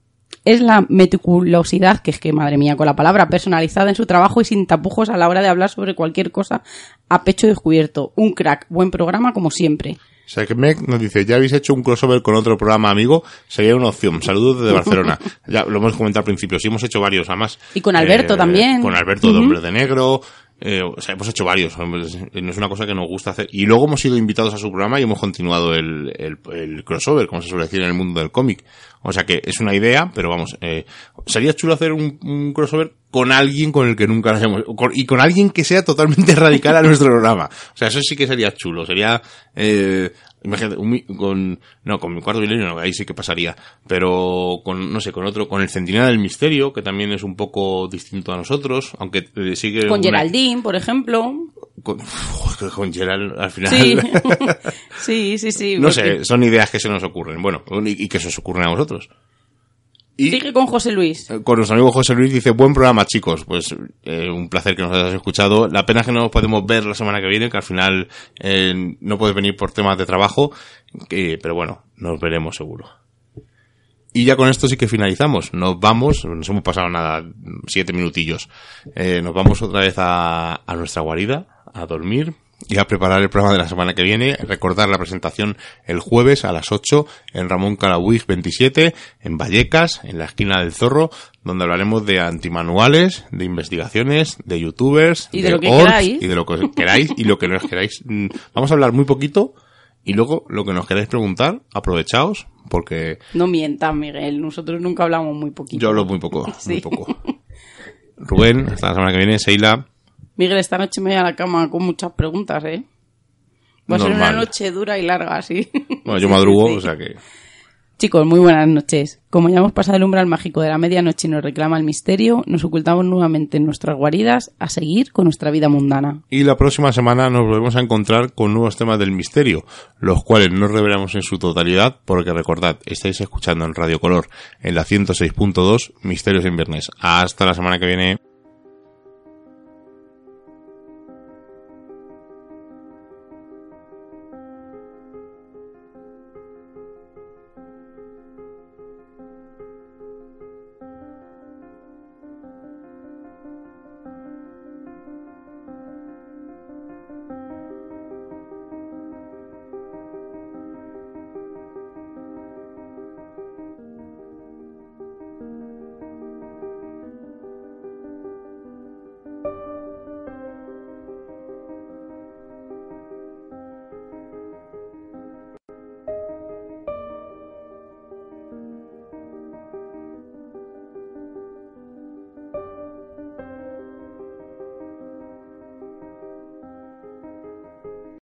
es la meticulosidad, que es que, madre mía, con la palabra personalizada en su trabajo y sin tapujos a la hora de hablar sobre cualquier cosa a pecho descubierto. Un crack, buen programa como siempre.
Sekmek nos dice, ya habéis hecho un crossover con otro programa amigo, sería una opción. Saludos desde Barcelona. ya lo hemos comentado al principio, sí hemos hecho varios además.
Y con Alberto
eh,
también.
Con Alberto de Hombre de Negro, eh, o sea, hemos hecho varios, no es una cosa que nos gusta hacer. Y luego hemos sido invitados a su programa y hemos continuado el, el, crossover, como se suele decir en el mundo del cómic. O sea que es una idea, pero vamos, eh, sería chulo hacer un, crossover con alguien con el que nunca lo hemos, y con alguien que sea totalmente radical a nuestro programa. O sea, eso sí que sería chulo, sería, eh, Imagínate, con, no, con mi cuarto milenio no, ahí sí que pasaría. Pero con, no sé, con otro, con el Centinela del Misterio, que también es un poco distinto a nosotros, aunque eh, sigue.
Con Geraldine, por ejemplo.
Con, con Gerald, al final.
Sí, sí, sí, sí.
No sé, son ideas que se nos ocurren. Bueno, y, y que se os ocurren a vosotros.
Y Sigue con José Luis.
Eh, con nuestro amigo José Luis dice, buen programa chicos. Pues eh, un placer que nos hayas escuchado. La pena es que no nos podemos ver la semana que viene, que al final eh, no puedes venir por temas de trabajo. pero bueno, nos veremos seguro. Y ya con esto sí que finalizamos. Nos vamos, nos hemos pasado nada, siete minutillos. nos vamos otra vez a, a nuestra guarida, a dormir, y a preparar el programa de la semana que viene. Recordar la presentación el jueves a las 8 en Ramón Calabuig 27, en Vallecas, en la esquina del Zorro, donde hablaremos de antimanuales, de investigaciones, de youtubers,
y de, lo que queráis.
y de lo que queráis y lo que no queráis. Mm, vamos a hablar muy poquito y luego lo que nos queráis preguntar, aprovechaos porque...
No mientas, Miguel, nosotros nunca hablamos muy poquito.
Yo hablo muy poco, muy poco. Rubén, hasta la semana que viene, Seila.
Miguel, esta noche me voy a la cama con muchas preguntas, ¿eh? Va a ser una noche dura y larga, sí.
Bueno, yo madrugo, o sea que...
Chicos, muy buenas noches. Como ya hemos pasado el umbral mágico de la medianoche y nos reclama el misterio, nos ocultamos nuevamente en nuestras guaridas a seguir con nuestra vida mundana.
Y la próxima semana nos volvemos a encontrar con nuevos temas del misterio, los cuales no revelamos en su totalidad, porque recordad, estáis escuchando en Radio Color en la 106.2 Misterios en Viernes. Hasta la semana que viene.